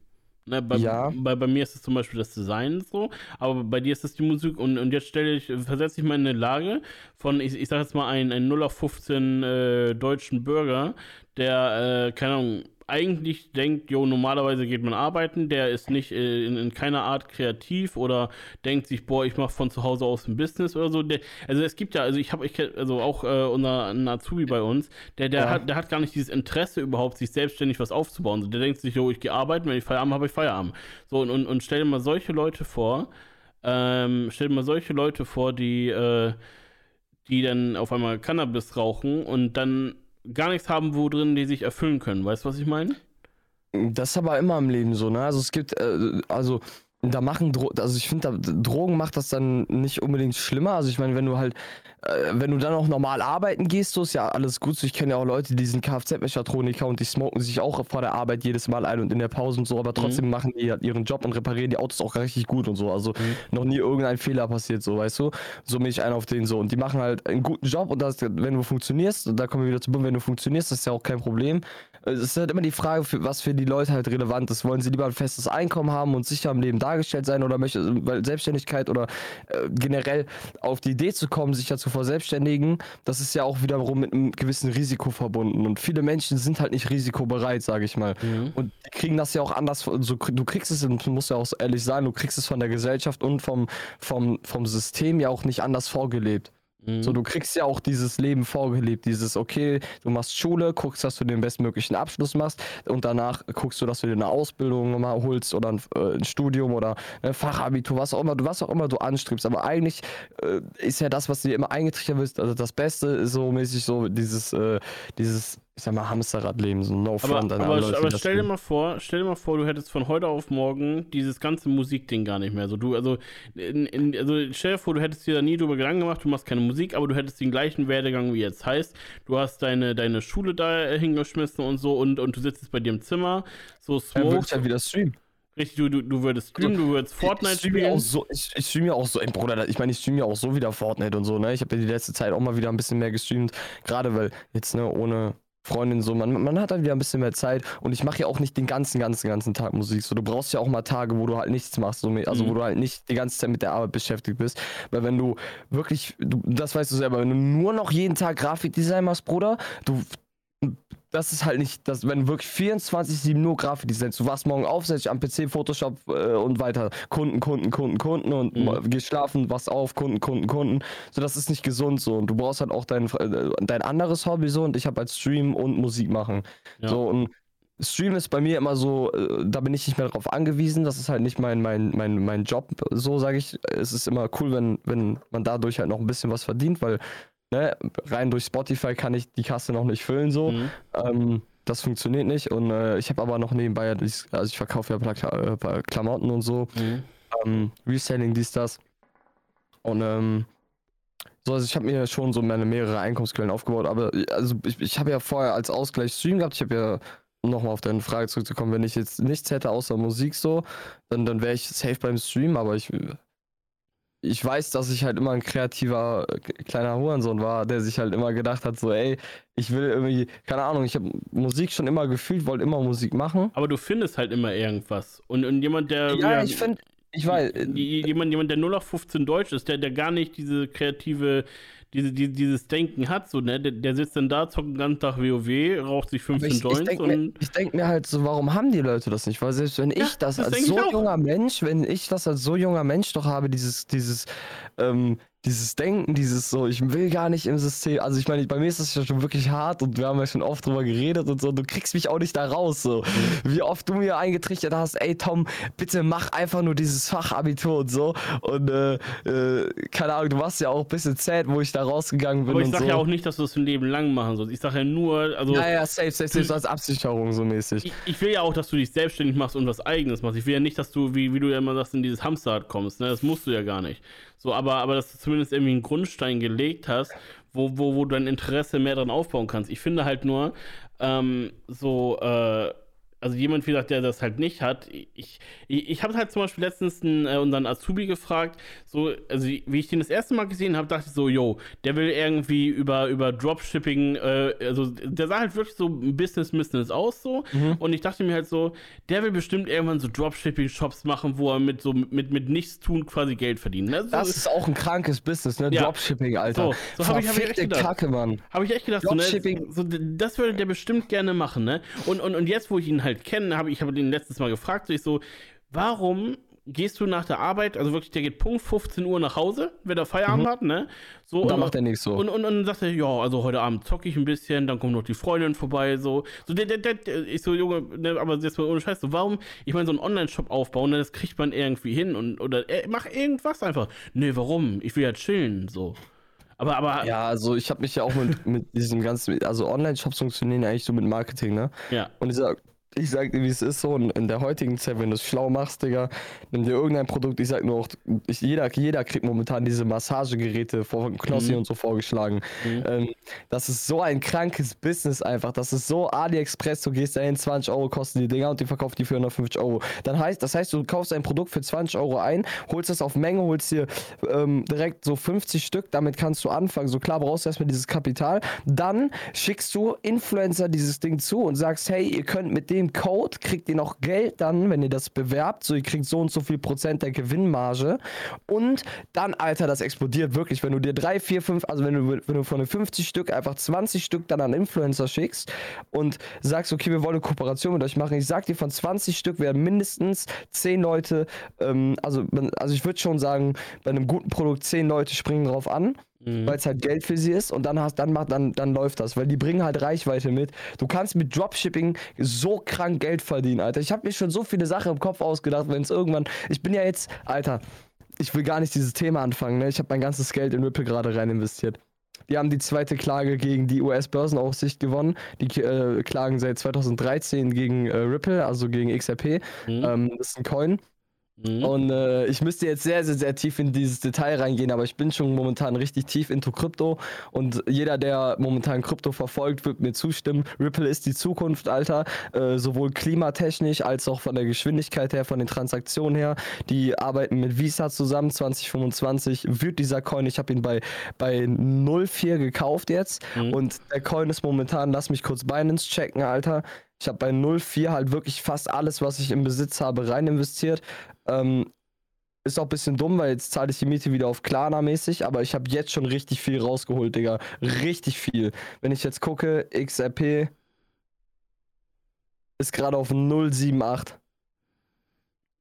Ne, bei, Ja. bei, bei mir ist es zum Beispiel das Design so, aber bei dir ist es die Musik und, und jetzt stelle ich, versetze ich mal in eine Lage von, ich, ich sag jetzt mal, einen, einen 0 auf 15 äh, deutschen Bürger, der, äh, keine Ahnung, eigentlich denkt, jo, normalerweise geht man arbeiten, der ist nicht äh, in, in keiner Art kreativ oder denkt sich, boah, ich mache von zu Hause aus ein Business oder so. Der, also es gibt ja, also ich habe, ich, also auch äh, unser ein Azubi bei uns, der, der, Ja. hat, der hat gar nicht dieses Interesse überhaupt, sich selbstständig was aufzubauen. So, der denkt sich, jo, ich gehe arbeiten, wenn ich Feierabend habe, habe ich Feierabend. So, und, und, und stell dir mal solche Leute vor, ähm, stell dir mal solche Leute vor, die, äh, die dann auf einmal Cannabis rauchen und dann gar nichts haben, wo drin die sich erfüllen können. Weißt du, was ich meine? Das ist aber immer im Leben so, ne? Also es gibt, äh, also da machen Dro also ich finde, Drogen macht das dann nicht unbedingt schlimmer. Also ich meine, wenn du halt, äh, wenn du dann auch normal arbeiten gehst, so ist ja alles gut. So, ich kenne ja auch Leute, die sind Kfz-Mechatroniker und die smoken sich auch vor der Arbeit jedes Mal ein und in der Pause und so, aber trotzdem machen die halt ihren Job und reparieren die Autos auch richtig gut und so. Also noch nie irgendein Fehler passiert, so, weißt du? So bin ich einer auf den so. Und die machen halt einen guten Job und das, wenn du funktionierst, da kommen wir wieder zu, wenn du funktionierst, das ist ja auch kein Problem. Es ist halt immer die Frage, für, was für die Leute halt relevant ist. Wollen sie lieber ein festes Einkommen haben und sicher im Leben dargestellt sein oder möchte, weil Selbstständigkeit oder äh, generell auf die Idee zu kommen, sich dazu verselbstständigen, das ist ja auch wiederum mit einem gewissen Risiko verbunden. Und viele Menschen sind halt nicht risikobereit, sage ich mal. Und die kriegen das ja auch anders. So, du kriegst es, und du musst ja auch ehrlich sagen, du kriegst es von der Gesellschaft und vom, vom, vom System ja auch nicht anders vorgelebt. Mhm. So, du kriegst ja auch dieses Leben vorgelebt, dieses, okay, du machst Schule, guckst, dass du den bestmöglichen Abschluss machst und danach guckst du, dass du dir eine Ausbildung mal holst oder ein, äh, ein Studium oder ein Fachabitur, was auch immer, du was auch immer du anstrebst. Aber eigentlich äh, ist ja das, was dir immer eingetrichtert wird, also das Beste ist so mäßig so dieses, äh, dieses, ich sag mal, Hamsterradleben, so no Aber, front an aber, Leute, aber das stell dir mal vor, stell dir mal vor, du hättest von heute auf morgen dieses ganze Musikding gar nicht mehr. Also du, also, in, in, also stell dir vor, du hättest dir da nie drüber Gedanken gemacht, du machst keine Musik, aber du hättest den gleichen Werdegang wie jetzt. Heißt, du hast deine, deine Schule da äh, hingeschmissen und so und, und du sitzt jetzt bei dir im Zimmer, so Dann würde smoke, ich halt wieder streamen. richtig, du, du, du würdest streamen, du würdest Fortnite ich streame spielen. auch so, ich, ich streame ja auch so, ey Bruder, ich meine, ich streame ja auch so wieder Fortnite und so, ne? Ich habe ja die letzte Zeit auch mal wieder ein bisschen mehr gestreamt, gerade weil jetzt, ne, ohne Freundin so, man, man hat halt wieder ein bisschen mehr Zeit und ich mache ja auch nicht den ganzen, ganzen, ganzen Tag Musik. So, du brauchst ja auch mal Tage, wo du halt nichts machst, so, also Mhm. wo du halt nicht die ganze Zeit mit der Arbeit beschäftigt bist. Weil wenn du wirklich, du, das weißt du selber, wenn du nur noch jeden Tag Grafikdesign machst, Bruder, du das ist halt nicht, das, wenn wirklich 24-7 nur Grafikdesign, du wachst morgen auf, setzt dich am PC, Photoshop äh, und weiter. Kunden, Kunden, Kunden, Kunden und Mhm. gehst schlafen, wachst auf, Kunden, Kunden, Kunden. So, das ist nicht gesund so. Und du brauchst halt auch dein, äh, dein anderes Hobby so und ich habe halt Stream und Musik machen. Ja. So und Stream ist bei mir immer so, äh, da bin ich nicht mehr darauf angewiesen. Das ist halt nicht mein, mein, mein, mein Job, so sage ich. Es ist immer cool, wenn, wenn man dadurch halt noch ein bisschen was verdient, weil ne, rein durch Spotify kann ich die Kasse noch nicht füllen so. Mhm. Ähm, das funktioniert nicht und äh, ich habe aber noch nebenbei, also ich verkaufe ja äh, paar Klamotten und so, Mhm. ähm, Reselling, dies, das. Und ähm, so, also ich habe mir schon so meine mehrere Einkommensquellen aufgebaut, aber also ich, ich habe ja vorher als Ausgleich Stream gehabt, ich habe ja nochmal auf deine Frage zurückzukommen, wenn ich jetzt nichts hätte außer Musik so, dann, dann wäre ich safe beim Stream, aber ich ich weiß, dass ich halt immer ein kreativer kleiner Hurensohn war, der sich halt immer gedacht hat, so, ey, ich will irgendwie, keine Ahnung, ich habe Musik schon immer gefühlt, wollte immer Musik machen. Aber du findest halt immer irgendwas. Und, und jemand, der. Ja, ich finde, ich weiß, äh, Jemand, jemand, der 0 auf 15 Deutsch ist, der, der gar nicht diese kreative, diese, die, dieses Denken hat, so, ne? Der, der sitzt dann da, zockt den ganzen Tag WoW, raucht sich aber 15 ich, ich Joints denke mir, und. ich denk mir halt so, warum haben die Leute das nicht? Weil selbst wenn Ja, ich das, das als ich so junger Mensch, wenn ich das als so junger Mensch doch habe, dieses, dieses, ähm, dieses Denken, dieses so, ich will gar nicht im System, also ich meine, bei mir ist das ja schon wirklich hart und wir haben ja schon oft drüber geredet und so, du kriegst mich auch nicht da raus, so. Mhm. Wie oft du mir eingetrichtert hast, ey Tom, bitte mach einfach nur dieses Fachabitur und so und äh, äh, keine Ahnung, du warst ja auch ein bisschen sad, wo ich da rausgegangen bin Aber ich sag so. ja auch nicht, dass du das ein Leben lang machen sollst. Ich sag ja nur, also. ja, ja, safe, safe, safe, so als Absicherung so mäßig. Ich, ich will ja auch, dass du dich selbstständig machst und was Eigenes machst. Ich will ja nicht, dass du, wie, wie du ja immer sagst, in dieses Hamsterrad kommst. Ne? Das musst du ja gar nicht. So, aber, aber dass du zumindest irgendwie einen Grundstein gelegt hast, wo, wo, wo du dein Interesse mehr dran aufbauen kannst. Ich finde halt nur, ähm, so, äh, also jemand, wie gesagt, der das halt nicht hat, ich, ich, ich habe halt zum Beispiel letztens einen, äh, unseren Azubi gefragt, so, also wie ich den das erste Mal gesehen habe, dachte ich so, yo, der will irgendwie über, über Dropshipping, äh, also der sah halt wirklich so Business-Business aus so mhm. und ich dachte mir halt so, der will bestimmt irgendwann so Dropshipping-Shops machen, wo er mit so, mit, mit nichts tun quasi Geld verdient. Ne? So, das ist auch ein krankes Business, ne, ja. Dropshipping, Alter. So, so habe ich, hab ich echt gedacht. Kacke, Mann. Habe ich echt gedacht, so, ne, so, das würde der bestimmt gerne machen, ne, und, und, und jetzt, wo ich ihn halt halt kennen, habe ich habe den letztes Mal gefragt, so ich so, warum gehst du nach der Arbeit, also wirklich, der geht Punkt 15 Uhr nach Hause, wenn er Feierabend mhm. hat, ne? So, und dann macht er nichts so. Und, und, und dann sagt er, ja, also heute Abend zocke ich ein bisschen, dann kommt noch die Freundin vorbei, so. So, der, der, der, ich so, Junge, ne, aber jetzt mal ohne Scheiß, so, warum, ich meine, so einen Online-Shop aufbauen, ne, das kriegt man irgendwie hin und, oder, äh, mach irgendwas einfach. Nee, warum? Ich will ja chillen, so. Aber, aber. Ja, also ich habe mich ja auch mit, mit diesem ganzen, also Online-Shops funktionieren eigentlich so mit Marketing, ne? Ja. Und dieser ich sag dir, wie es ist so, in der heutigen Zeit, wenn du es schlau machst, Digga, nimm dir irgendein Produkt, ich sag nur auch, ich, jeder, jeder kriegt momentan diese Massagegeräte von Knossi mhm. und so vorgeschlagen. Mhm. Ähm, das ist so ein krankes Business einfach. Das ist so AliExpress, du gehst dahin, 20 Euro kosten die Dinger und die verkauft die für 150 Euro. Dann heißt, das heißt, du kaufst ein Produkt für 20 Euro ein, holst das auf Menge, holst dir ähm, direkt so 50 Stück, damit kannst du anfangen. So klar brauchst du erstmal dieses Kapital. Dann schickst du Influencer dieses Ding zu und sagst, hey, ihr könnt mit dem dem Code kriegt ihr noch Geld dann, wenn ihr das bewerbt. So, ihr kriegt so und so viel Prozent der Gewinnmarge. Und dann, Alter, das explodiert wirklich. Wenn du dir drei, vier, fünf, also wenn du, wenn du von den 50 Stück einfach 20 Stück dann an Influencer schickst und sagst, okay, wir wollen eine Kooperation mit euch machen. Ich sag dir, von 20 Stück werden mindestens 10 Leute, ähm, also, also ich würde schon sagen, bei einem guten Produkt 10 Leute springen drauf an mhm. weil es halt Geld für sie ist und dann hast dann macht dann dann läuft das, weil die bringen halt Reichweite mit. Du kannst mit Dropshipping so krank Geld verdienen, Alter. Ich habe mir schon so viele Sachen im Kopf ausgedacht, wenn es irgendwann ich bin ja jetzt, Alter, ich will gar nicht dieses Thema anfangen, ne? Ich habe mein ganzes Geld in Ripple gerade rein investiert. Die haben die zweite Klage gegen die US-Börsenaufsicht gewonnen. Die äh, klagen seit 2013 gegen äh, Ripple, also gegen XRP. Mhm. Ähm, das ist ein Coin. Mhm. Und äh, ich müsste jetzt sehr, sehr, sehr tief in dieses Detail reingehen, aber ich bin schon momentan richtig tief into Krypto und jeder, der momentan Krypto verfolgt, wird mir zustimmen. Ripple ist die Zukunft, Alter, äh, sowohl klimatechnisch als auch von der Geschwindigkeit her, von den Transaktionen her. Die arbeiten mit Visa zusammen. 2025 wird dieser Coin, ich habe ihn bei, bei 0,4 gekauft jetzt mhm. und der Coin ist momentan, lass mich kurz Binance checken, Alter. Ich habe bei 0,4 halt wirklich fast alles, was ich im Besitz habe, rein investiert. Ähm, ist auch ein bisschen dumm, weil jetzt zahle ich die Miete wieder auf Klarna-mäßig, aber ich habe jetzt schon richtig viel rausgeholt, Digga. Richtig viel. Wenn ich jetzt gucke, XRP ist gerade auf 078.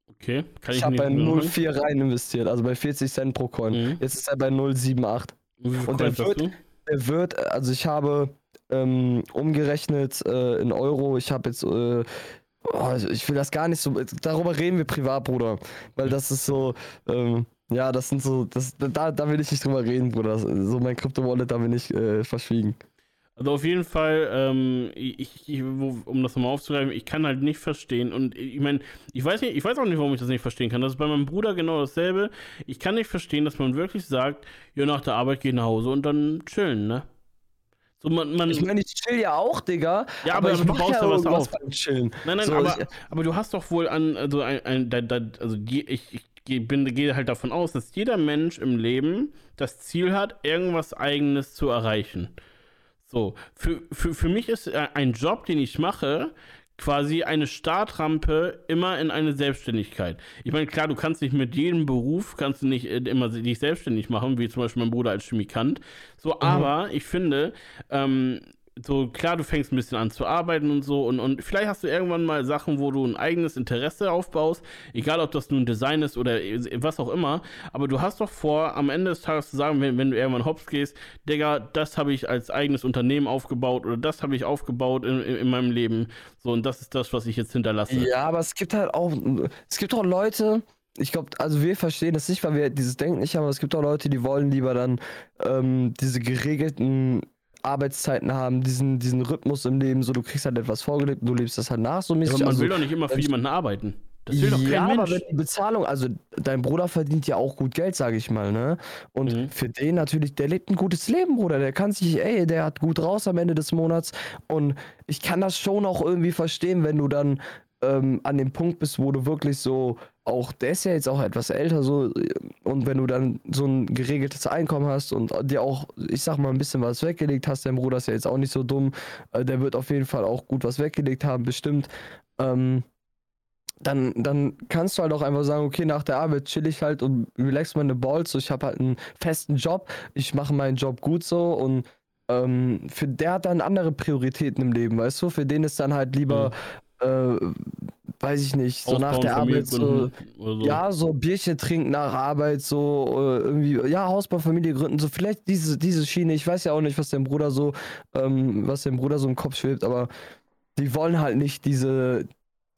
Okay, kann ich, ich habe bei 0,4 rein investiert, also bei 40 Cent pro Coin. Mhm. Jetzt ist er bei 0,78. Und der wird, der wird, also ich habe ähm, umgerechnet äh, in Euro, ich habe jetzt äh, Oh, ich will das gar nicht so. Darüber reden wir privat, Bruder. Weil das ist so. Ähm, ja, das sind so. Das, da, da will ich nicht drüber reden, Bruder. So mein Krypto-Wallet, da bin ich äh, verschwiegen. Also auf jeden Fall, ähm, ich, ich, um das nochmal aufzugreifen, ich kann halt nicht verstehen und ich meine, ich weiß nicht, ich weiß auch nicht, warum ich das nicht verstehen kann. Das ist bei meinem Bruder genau dasselbe. Ich kann nicht verstehen, dass man wirklich sagt, ja, nach der Arbeit geh nach Hause und dann chillen, ne? So, man, man, ich meine, ich chill ja auch, Digga. Ja, aber, aber du baust ja was auf. Chillen. Nein, nein, so, aber, ich, aber du hast doch wohl an, also, ein, ein, da, da, also die, ich, ich bin, gehe halt davon aus, dass jeder Mensch im Leben das Ziel hat, irgendwas Eigenes zu erreichen. So, für, für, für mich ist äh, ein Job, den ich mache, quasi eine Startrampe immer in eine Selbstständigkeit. Ich meine, klar, du kannst nicht mit jedem Beruf, kannst du nicht äh, immer dich selbstständig machen, wie zum Beispiel mein Bruder als Chemikant. So, mhm. aber ich finde, ähm, so klar, du fängst ein bisschen an zu arbeiten und so und, und vielleicht hast du irgendwann mal Sachen, wo du ein eigenes Interesse aufbaust, egal ob das nun Design ist oder was auch immer, aber du hast doch vor, am Ende des Tages zu sagen, wenn, wenn du irgendwann hops gehst, Digga, das habe ich als eigenes Unternehmen aufgebaut oder das habe ich aufgebaut in, in, in, meinem Leben, so und das ist das, was ich jetzt hinterlasse. Ja, aber es gibt halt auch, es gibt auch Leute, ich glaube, also wir verstehen das nicht, weil wir dieses Denken nicht haben, aber es gibt auch Leute, die wollen lieber dann ähm, diese geregelten Arbeitszeiten haben, diesen, diesen Rhythmus im Leben, so du kriegst halt etwas vorgelegt und du lebst das halt nach, so mäßig. Ja, aber man also, will doch nicht immer für jemanden arbeiten. Das will doch kein ja, aber Mensch. wenn die Bezahlung, also dein Bruder verdient ja auch gut Geld, sage ich mal, ne? Und Mhm. für den natürlich, der lebt ein gutes Leben, Bruder. Der kann sich, ey, der hat gut raus am Ende des Monats. Und ich kann das schon auch irgendwie verstehen, wenn du dann ähm, an dem Punkt bist, wo du wirklich so, auch der ist ja jetzt auch etwas älter, so, und wenn du dann so ein geregeltes Einkommen hast und dir auch, ich sag mal, ein bisschen was weggelegt hast, dein Bruder ist ja jetzt auch nicht so dumm, äh, der wird auf jeden Fall auch gut was weggelegt haben, bestimmt. Ähm, dann, dann kannst du halt auch einfach sagen, okay, nach der Arbeit chill ich halt und relax meine Balls. So, ich habe halt einen festen Job, ich mache meinen Job gut so und ähm, für der hat dann andere Prioritäten im Leben, weißt du? Für den ist dann halt lieber, äh, weiß ich nicht, so nach der Arbeit so, so. ja, so Bierchen trinken nach Arbeit, so äh, irgendwie, ja, Hausbau, Familie gründen, so vielleicht diese, diese Schiene. Ich weiß ja auch nicht, was dein Bruder so, ähm, was dem Bruder so im Kopf schwebt, aber die wollen halt nicht diese,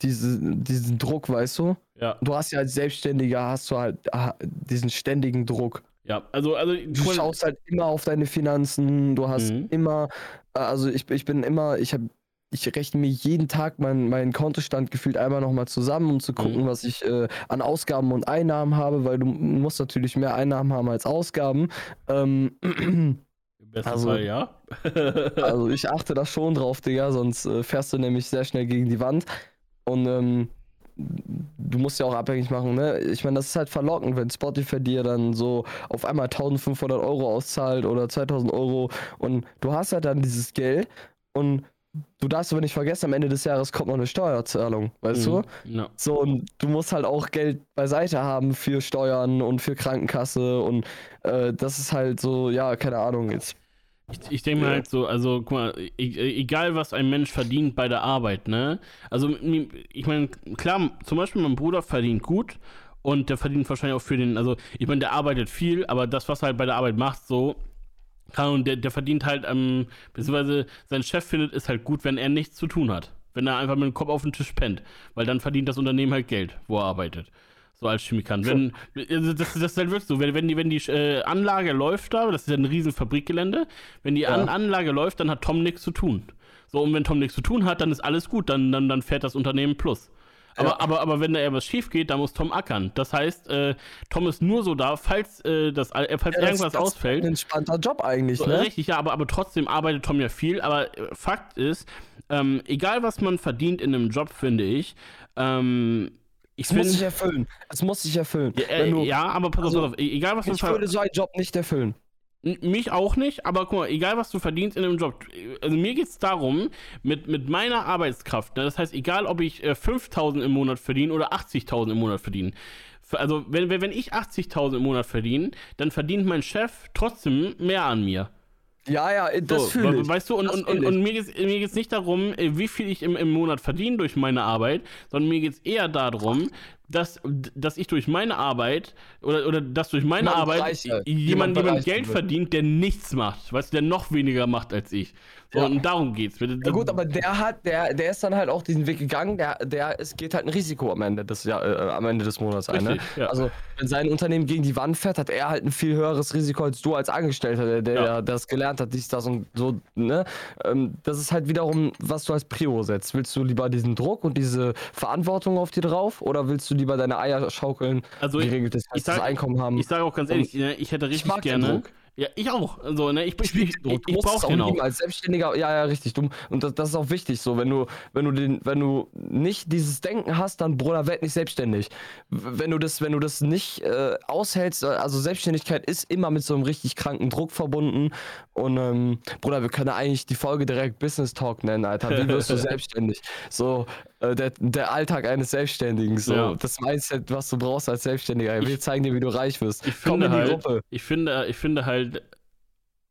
diese, diesen Druck, weißt du? Ja, Du hast ja als Selbstständiger hast du halt diesen ständigen Druck. ja. Also, also Du schaust halt immer auf deine Finanzen, du hast Mhm. immer, also ich, ich bin immer, ich habe ich rechne mir jeden Tag meinen meinen Kontostand gefühlt einmal nochmal zusammen, um zu gucken, Mhm. was ich äh, an Ausgaben und Einnahmen habe, weil du musst natürlich mehr Einnahmen haben als Ausgaben. Ähm, also- Fall ja. also ich achte da schon drauf, Digga, sonst äh, fährst du nämlich sehr schnell gegen die Wand. Und ähm, du musst ja auch abhängig machen, ne? Ich meine, das ist halt verlockend, wenn Spotify dir dann so auf einmal 1500 Euro auszahlt oder 2000 Euro und du hast halt dann dieses Geld und du darfst aber nicht vergessen, am Ende des Jahres kommt noch eine Steuerzahlung, weißt du? Mhm. Ja. So, und du musst halt auch Geld beiseite haben für Steuern und für Krankenkasse und äh, das ist halt so, ja, keine Ahnung jetzt. Ich, ich denke mir Ja. halt so, also guck mal, e egal was ein Mensch verdient bei der Arbeit, ne? Also ich meine, klar, zum Beispiel mein Bruder verdient gut und der verdient wahrscheinlich auch für den, also ich meine, der arbeitet viel, aber das, was er halt bei der Arbeit macht, so, keine Ahnung, der, der verdient halt, ähm, beziehungsweise sein Chef findet es halt gut, wenn er nichts zu tun hat. Wenn er einfach mit dem Kopf auf den Tisch pennt, weil dann verdient das Unternehmen halt Geld, wo er arbeitet. So als Chemikant. Wenn, also das, das ist halt wirklich so, wenn, wenn die, wenn die äh, Anlage läuft da, das ist ja ein riesen Fabrikgelände, wenn die Ja. An Anlage läuft, dann hat Tom nichts zu tun. So, und wenn Tom nichts zu tun hat, dann ist alles gut, dann, dann, dann fährt das Unternehmen plus. Aber, Ja. aber, aber wenn da etwas schief geht, dann muss Tom ackern. Das heißt, äh, Tom ist nur so da, falls, äh, das, äh, falls Ja, das- irgendwas das ist ausfällt. Ein entspannter Job eigentlich, So, ne? Richtig, ja, aber, aber trotzdem arbeitet Tom ja viel. Aber äh, Fakt ist, ähm, egal was man verdient in einem Job, finde ich, ähm, ich Es muss sich erfüllen. Es muss sich erfüllen. Ja, äh, du, ja, aber pass auf, also, pass auf, e- egal was ich würde so einen Job nicht erfüllen. Mich auch nicht, aber guck mal, egal was du verdienst in einem Job. Also mir geht es darum, mit, mit meiner Arbeitskraft, ne, das heißt, egal ob ich äh, 5.000 im Monat verdiene oder 80.000 im Monat verdiene. Also wenn, wenn ich 80.000 im Monat verdiene, dann verdient mein Chef trotzdem mehr an mir. Ja, ja, das So, fühle ich. Weißt du, und, und, und, und mir geht es mir geht's nicht darum, äh, wie viel ich im, im Monat verdiene durch meine Arbeit, sondern mir geht es eher darum, dass, dass ich durch meine Arbeit oder, oder dass durch meine Jemand Arbeit jemand, jemand Geld wird. verdient, der nichts macht, weißt du, der noch weniger macht als ich. So, Ja. Und darum geht's. Ja gut, aber der hat, der, der ist dann halt auch diesen Weg gegangen, der, der, es geht halt ein Risiko am Ende des, Jahr, äh, am Ende des Monats ein. Ne? Ja. Also, wenn sein Unternehmen gegen die Wand fährt, hat er halt ein viel höheres Risiko als du als Angestellter, der, der Ja. das gelernt hat, dies, das und so, ne? Ähm, das ist halt wiederum, was du als Prio setzt. Willst du lieber diesen Druck und diese Verantwortung auf dir drauf oder willst du lieber deine Eier schaukeln, Also ich- geregeltes ich festes sag- Einkommen haben? Ich sage auch ganz ehrlich, ne, ich hätte richtig den gerne. Ja, ich auch. So, ne, ich, ich, ich, ich, ich brauche auch den auch. lieben als Selbstständiger. Ja, ja, richtig. Du, und das, das ist auch wichtig so. Wenn du, wenn du den, wenn du nicht dieses Denken hast, dann Bruder, werd nicht selbstständig. Wenn du das, wenn du das nicht äh, aushältst, äh, also Selbstständigkeit ist immer mit so einem richtig kranken Druck verbunden. Und ähm, Bruder, wir können eigentlich die Folge direkt Business Talk nennen, Alter. Wie wirst du selbstständig? So, äh, der, der Alltag eines Selbstständigen. So, Ja. das Mindset, was du brauchst als Selbstständiger. Wir zeigen dir, wie du reich wirst. Ich Komm in die halt, Gruppe. ich finde, ich finde halt.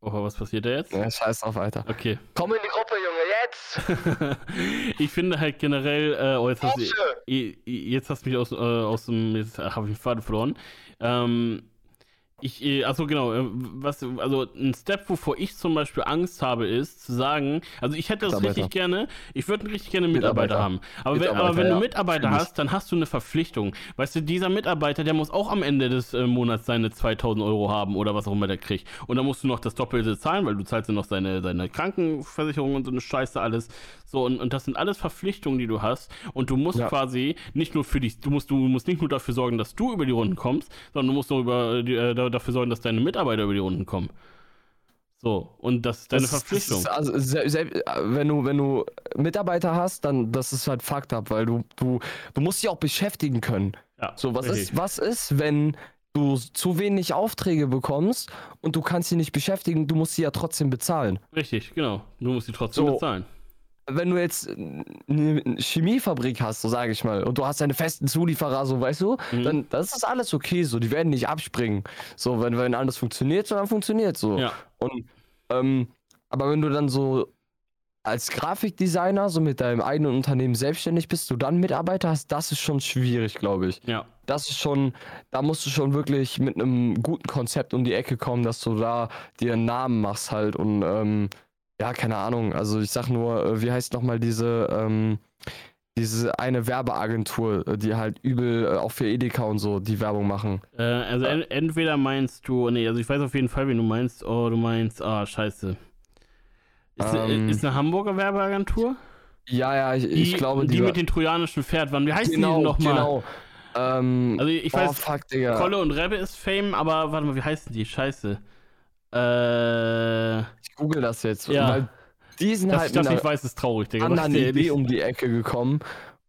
Oh, was passiert da jetzt? Ja, scheiß drauf, Alter. Okay. Komm in die Gruppe, Junge, jetzt! ich finde halt generell, äh, oh, jetzt hast, jetzt hast du mich aus, äh, aus dem, jetzt habe ich den Faden verloren. Ähm, Ich, achso, genau. äh, Was, also ein Step, wovor ich zum Beispiel Angst habe, ist zu sagen, also ich hätte das richtig gerne, ich würde richtig gerne Mitarbeiter, Mitarbeiter. haben. Aber, wenn, aber wenn du. Mitarbeiter hast, dann hast du eine Verpflichtung. Weißt du, dieser Mitarbeiter, der muss auch am Ende des äh, Monats seine 2000 Euro haben oder was auch immer der kriegt. Und dann musst du noch das Doppelte zahlen, weil du zahlst ja noch seine, seine Krankenversicherung und so eine Scheiße alles. So, und, und das sind alles Verpflichtungen, die du hast. Und du musst Ja. quasi nicht nur für dich, du musst, du musst nicht nur dafür sorgen, dass du über die Runden kommst, sondern du musst auch über, die, äh, da- dafür sorgen, dass deine Mitarbeiter über die Runden kommen. So, und das ist deine Das Verpflichtung. Das ist, also, sel- sel- wenn du, wenn du Mitarbeiter hast, dann das ist halt fucked up, weil du, du, du musst dich auch beschäftigen können. ja, So, was richtig. ist, was ist, wenn du zu wenig Aufträge bekommst und du kannst sie nicht beschäftigen, du musst sie ja trotzdem bezahlen. Richtig, genau. Du musst die trotzdem So. bezahlen. Wenn du jetzt eine Chemiefabrik hast, so sage ich mal, und du hast deine festen Zulieferer, so weißt du, Mhm. dann das ist alles okay, so, die werden nicht abspringen. So, wenn, wenn alles funktioniert, so, dann funktioniert so. Ja. Und, ähm, aber wenn du dann so als Grafikdesigner, so mit deinem eigenen Unternehmen selbstständig bist, du dann Mitarbeiter hast, das ist schon schwierig, glaube ich. Ja. Das ist schon, da musst du schon wirklich mit einem guten Konzept um die Ecke kommen, dass du da dir einen Namen machst halt und ähm, ja, keine Ahnung. Also ich sag nur, äh, wie heißt nochmal diese, ähm, diese eine Werbeagentur, äh, die halt übel äh, auch für Edeka und so die Werbung machen. Äh, also en entweder meinst du, nee, also ich weiß auf jeden Fall, wen du meinst. Oh, du meinst, ah, scheiße. Ist, Ähm. ist eine Hamburger Werbeagentur? Ja, ja, ich, Die, ich glaube, die die mit den trojanischen Pferd waren. Wie heißt genau, die nochmal? genau. Ähm, Also ich oh, weiß, fuck, Digga. Kolle und Rebbe ist Fame, aber warte mal, wie heißen die? Scheiße. Äh, google das jetzt, Ja. weil die sind dass halt ich das nicht weiß, ist traurig, Digga. anderen Idee um die Ecke gekommen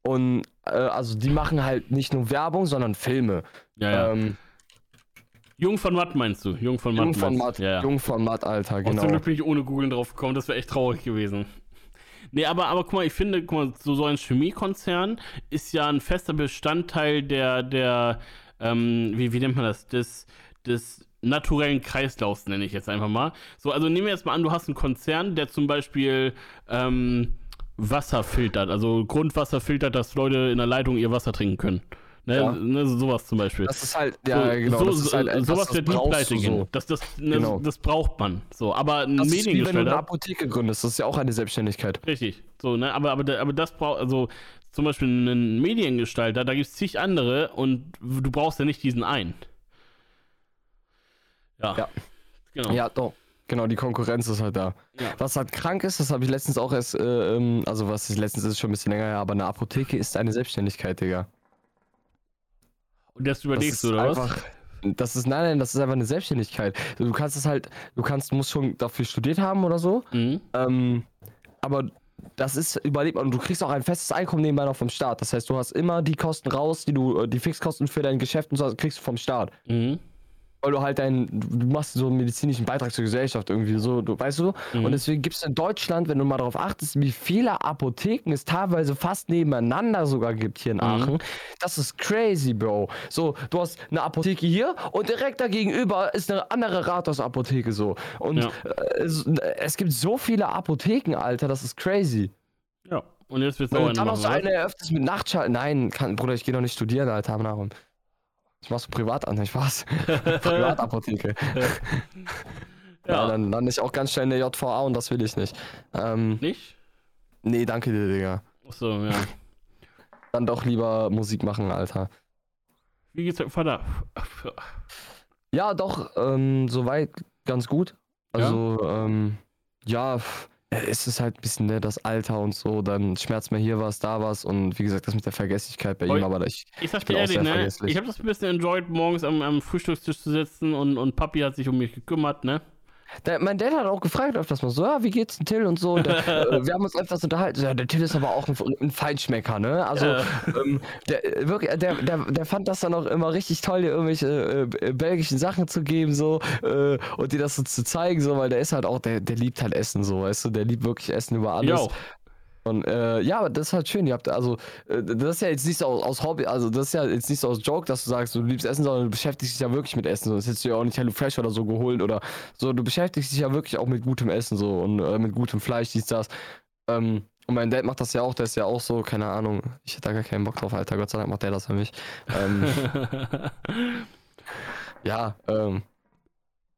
und äh, also die machen halt nicht nur Werbung, sondern Filme. Ja, ja. Ähm, Jung von Matt meinst du? Jung von Matt. Jung von Matt? Ja, ja. Jung von Matt, Alter, Auch genau. Zum Glück bin ich ohne Googeln drauf gekommen, das wäre echt traurig gewesen. Nee, aber, aber guck mal, ich finde, guck mal, so, so ein Chemiekonzern ist ja ein fester Bestandteil der, der, ähm, wie, wie nennt man das, des, des naturellen Kreislaufs, nenne ich jetzt einfach mal. So, also nehmen wir jetzt mal an, du hast einen Konzern, der zum Beispiel ähm, Wasser filtert, also Grundwasser filtert, dass Leute in der Leitung ihr Wasser trinken können. Ne, Ja. ne, sowas zum Beispiel. Das ist halt, ja, So- genau, so, das ist halt so, etwas, sowas wird nie pleite gehen. so. Das, das, ne, Genau. das braucht man. So, aber ein Das ist wie wenn du eine Mediengestalter. Apotheke gründest, das ist ja auch eine Selbstständigkeit. Richtig. So, ne, aber, aber, aber das braucht, also zum Beispiel einen Mediengestalter, da gibt es zig andere und du brauchst ja nicht diesen einen. Ja. Ja. Genau. Ja, doch. Genau, die Konkurrenz ist halt da. Ja. Was halt krank ist, das habe ich letztens auch erst, äh, ähm, also was ist letztens ist schon ein bisschen länger her, aber eine Apotheke ist eine Selbstständigkeit, Digga. Und das Das überlegst ist du, oder was? einfach, das ist, nein, nein, das ist einfach eine Selbstständigkeit. Du kannst es halt, du kannst, musst schon dafür studiert haben oder so, Mhm. ähm, aber das ist überlebt und du kriegst auch ein festes Einkommen nebenbei noch vom Staat. Das heißt, du hast immer die Kosten raus, die du, äh, die Fixkosten für dein Geschäft und so kriegst du vom Staat. Mhm. Weil du halt deinen, du machst so einen medizinischen Beitrag zur Gesellschaft irgendwie so, du, weißt du? Mhm. Und deswegen gibt es in Deutschland, wenn du mal darauf achtest, wie viele Apotheken es teilweise fast nebeneinander sogar gibt hier in Mhm. Aachen. Das ist crazy, Bro. So, du hast eine Apotheke hier und direkt dagegenüber ist eine andere Rathaus-Apotheke so. Und Ja. äh, es, es gibt so viele Apotheken, Alter, das ist crazy. Ja. Und jetzt wird's Wenn auch eine dann noch so eine eröffnest mit Nachtschalten. Nein, kann, Bruder, ich gehe noch nicht studieren, Alter. Warum? Ich machst du privat an, nicht was? Privatapotheke. Ja, Ja. dann lande ich auch ganz schnell in der JVA und das will ich nicht. Ähm, Nicht? nee, danke dir, Digga. Achso, ja. Dann doch lieber Musik machen, Alter. Wie geht's deinem Vater? Ja, doch, ähm, soweit ganz gut. Also, ähm, ja, es ist halt ein bisschen ne, das Alter und so, dann schmerzt mir hier was, da was und wie gesagt, das mit der Vergesslichkeit bei ihm, aber ich, Ich sag bin dir auch ehrlich, sehr ne? vergesslich. Ich habe das ein bisschen enjoyed, morgens am, am Frühstückstisch zu sitzen und, und Papi hat sich um mich gekümmert, ne? Der, mein Dad hat auch gefragt öfters mal so, ja, wie geht's denn Till und so. Und der, äh, wir haben uns öfters unterhalten. Ja, der Till ist aber auch ein, ein Feinschmecker, ne? Also, Ja. ähm, der, äh, wirklich, der, der, der fand das dann auch immer richtig toll, dir irgendwelche äh, äh, belgischen Sachen zu geben, so, äh, und dir das so zu zeigen, so, weil der ist halt auch, der, der liebt halt Essen, so, weißt du, der liebt wirklich Essen über alles. Auch. Und äh, ja, aber das ist halt schön. Ihr habt also, äh, das ist ja jetzt nicht so aus, aus Hobby, also das ist ja jetzt nicht so aus Joke, dass du sagst, du liebst Essen, sondern du beschäftigst dich ja wirklich mit Essen. So, Das hättest du ja auch nicht Hello Fresh oder so geholt oder so. Du beschäftigst dich ja wirklich auch mit gutem Essen so und äh, mit gutem Fleisch, dies, das. Ähm, und mein Dad macht das ja auch, der ist ja auch so, keine Ahnung, ich hätte da gar keinen Bock drauf, Alter. Gott sei Dank macht der das für mich. Ähm, ja, ähm,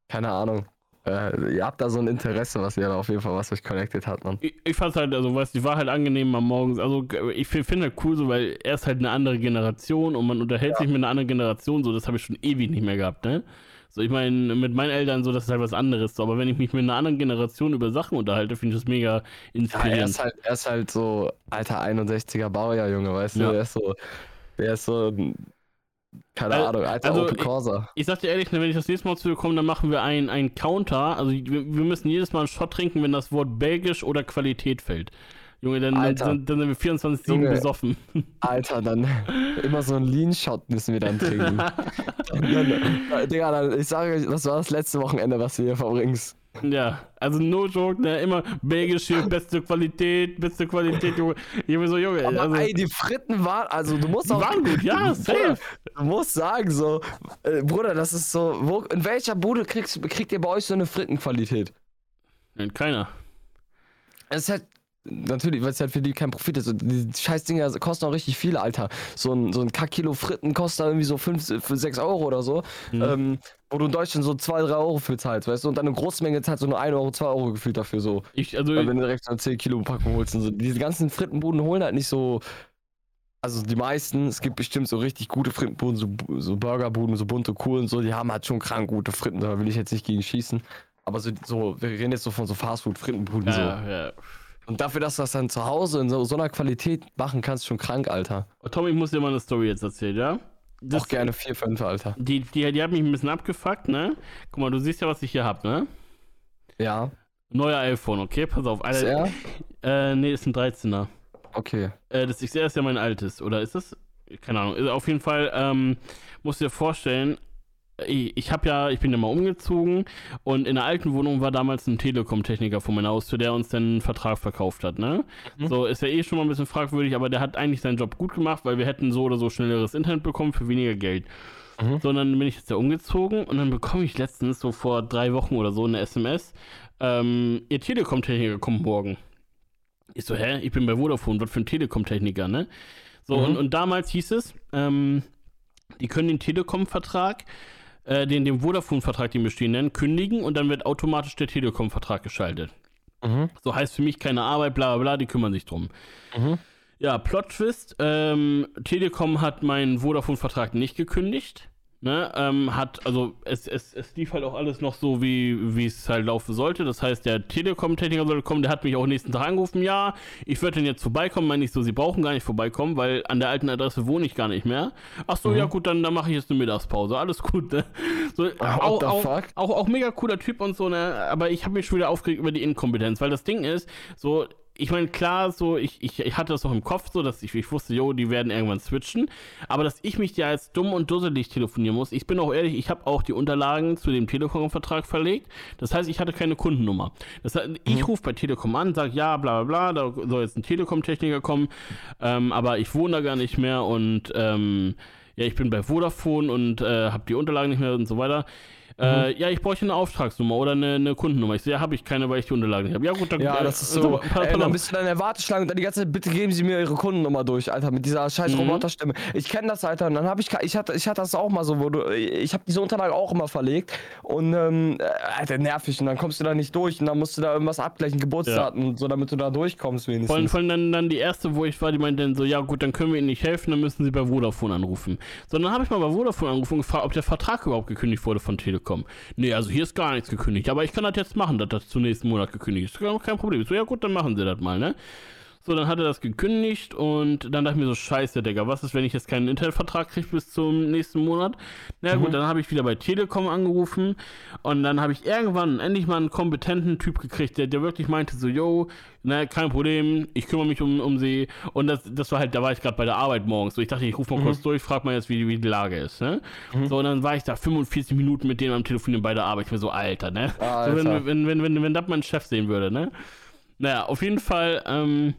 keine Ahnung. Äh, ihr habt da so ein Interesse, was ihr da auf jeden Fall, was euch connected hat, man. Ich, ich fand's halt, also weißt du, die war halt angenehm am Morgens. Also ich finde halt cool so, weil er ist halt eine andere Generation und man unterhält ja. sich mit einer anderen Generation, so das habe ich schon ewig nicht mehr gehabt, ne? So, ich meine, mit meinen Eltern so, das ist halt was anderes. So, aber wenn ich mich mit einer anderen Generation über Sachen unterhalte, finde ich das mega inspirierend. Ja, er, ist halt, er ist halt so alter 61er Baujahr, Junge, weißt ja. du? Er ist so, er ist so, keine also, Ahnung, alter also, Open Corsa. Ich, ich sag dir ehrlich, wenn ich das nächste Mal zu dir komme, dann machen wir einen Counter. Also wir, wir müssen jedes Mal einen Shot trinken, wenn das Wort belgisch oder Qualität fällt. Junge, dann, dann, dann, sind wir 24-7 besoffen. Alter, dann immer so einen Lean-Shot müssen wir dann trinken. dann, äh, Digga, dann, ich sage, das war das letzte Wochenende, was wir hier verbringst. Ja, also no joke, ne, immer belgisch hier, beste Qualität, beste Qualität, Junge. Ich bin so, Junge. Aber also, ey, die Fritten waren, also du musst auch. Waren gut, ja, safe. Du musst sagen, so, äh, Bruder, das ist so, wo, in welcher Bude kriegst, kriegt ihr bei euch so eine Frittenqualität? In keiner. Es ist halt Natürlich, weil es halt für die kein Profit ist. Die Scheißdinger kosten auch richtig viel, Alter. So ein, so ein Kack-Kilo Fritten kostet irgendwie so 5, 6 Euro oder so. Mhm. Ähm, wo du in Deutschland so 2, 3 Euro für zahlst, weißt du? Und dann eine große Menge zahlst du nur 1 Euro, 2 Euro gefühlt dafür so. Ich, also weil wenn du direkt so 10 Kilo Packung holst und so. Diese ganzen Frittenbuden holen halt nicht so. Also die meisten, es gibt bestimmt so richtig gute Frittenbuden, so, so Burgerbuden, so bunte Kuh und so, die haben halt schon krank gute Fritten, da will ich jetzt nicht gegen schießen. Aber so, so wir reden jetzt so von so Fastfood-Frittenbuden. Ja, so. ja. Und dafür, dass du das dann zu Hause in so, so einer Qualität machen kannst, schon krank, Alter. Oh, Tom, ich muss dir mal eine Story jetzt erzählen, ja? Das, Auch gerne 4, 5, Alter. Die, die, die hat mich ein bisschen abgefuckt, ne? Guck mal, du siehst ja, was ich hier hab, ne? Ja. Neuer iPhone, okay? Pass auf. Alter, äh, nee, ist ein 13er. Okay. Äh, das XR ist ja mein altes, oder ist das? Keine Ahnung. Auf jeden Fall, ähm, musst du dir vorstellen, ich habe ja, ich bin ja mal umgezogen und in der alten Wohnung war damals ein Telekom-Techniker vor meiner Haustür, der uns dann einen Vertrag verkauft hat, ne? Mhm. So, ist ja eh schon mal ein bisschen fragwürdig, aber der hat eigentlich seinen Job gut gemacht, weil wir hätten so oder so schnelleres Internet bekommen für weniger Geld. Mhm. So, und dann bin ich jetzt ja umgezogen und dann bekomme ich letztens so vor drei Wochen oder so eine SMS, ähm, ihr Telekom-Techniker kommt morgen. Ich so, hä? Ich bin bei Vodafone, was für ein Telekom-Techniker, ne? So, mhm. und, und damals hieß es, ähm, die können den Telekom-Vertrag äh, den, den Vodafone-Vertrag, den bestehenden, kündigen und dann wird automatisch der Telekom-Vertrag geschaltet. Mhm. So heißt für mich keine Arbeit, bla bla bla, die kümmern sich drum. Mhm. Ja, Plot-Twist, ähm, Telekom hat meinen Vodafone-Vertrag nicht gekündigt. Ne, ähm, hat, also es, es, es lief halt auch alles noch so, wie es halt laufen sollte. Das heißt, der Telekom-Techniker sollte kommen, der hat mich auch nächsten Tag angerufen, ja, ich würde denn jetzt vorbeikommen, meine ich so, sie brauchen gar nicht vorbeikommen, weil an der alten Adresse wohne ich gar nicht mehr. Ach so, mhm. ja gut, dann, dann mache ich jetzt eine Mittagspause, alles gut, ne? So, auch, auch, auch, auch, mega cooler Typ und so, ne? Aber ich habe mich schon wieder aufgeregt über die Inkompetenz, weil das Ding ist, so, ich meine, klar, so, ich, ich, ich hatte das noch im Kopf, so, dass ich, ich wusste, jo, die werden irgendwann switchen. Aber dass ich mich ja als dumm und dusselig telefonieren muss, ich bin auch ehrlich, ich habe auch die Unterlagen zu dem Telekom-Vertrag verlegt. Das heißt, ich hatte keine Kundennummer. Das heißt, ich mhm. rufe bei Telekom an, sage, ja, bla bla bla, da soll jetzt ein Telekom-Techniker kommen, ähm, aber ich wohne da gar nicht mehr und ähm, ja, ich bin bei Vodafone und äh, habe die Unterlagen nicht mehr und so weiter. Äh, mhm. ja, ich bräuchte eine Auftragsnummer oder eine, eine Kundennummer. Ich sehe, ja, habe ich keine, weil ich die Unterlagen nicht habe. Ja, gut, dann. Ja, das ist so. Äh, ey, dann bist du dann in der Warteschlange und dann die ganze Zeit, bitte geben Sie mir Ihre Kundennummer durch, Alter, mit dieser scheiß mhm. Roboterstimme. Ich kenne das, Alter. Und dann habe ich, ich hatte, ich hatte das auch mal so, wo du, ich habe diese Unterlagen auch immer verlegt und, ähm, äh, Alter, nervig. Und dann kommst du da nicht durch und dann musst du da irgendwas abgleichen, Geburtsdaten ja. und so, damit du da durchkommst wenigstens. Vor allem, vor allem dann, dann die erste, wo ich war, die meinte dann so, ja, gut, dann können wir Ihnen nicht helfen, dann müssen Sie bei Vodafone anrufen. Sondern habe ich mal bei Vodafone angerufen und gefragt, ob der Vertrag überhaupt gekündigt wurde von Telekom. Nee, also hier ist gar nichts gekündigt, aber ich kann das jetzt machen, dass das zum nächsten Monat gekündigt ist. Kein Problem. So, ja gut, dann machen sie das mal, ne? So, dann hat er das gekündigt und dann dachte ich mir so, scheiße, Digga, was ist, wenn ich jetzt keinen Internetvertrag kriege bis zum nächsten Monat? Na mhm. gut, dann habe ich wieder bei Telekom angerufen und dann habe ich irgendwann endlich mal einen kompetenten Typ gekriegt, der, der wirklich meinte so, yo, ne, kein Problem, ich kümmere mich um, um sie. Und das, das war halt, da war ich gerade bei der Arbeit morgens. So, ich dachte, ich rufe mal mhm. kurz durch, frag mal jetzt, wie, wie die Lage ist, ne? Mhm. So, und dann war ich da 45 Minuten mit denen am Telefon bei der Arbeit. Ich mir so, Alter, ne? Alter. So, wenn, wenn, wenn, wenn, wenn das mein Chef sehen würde, ne? Naja, auf jeden Fall, ähm,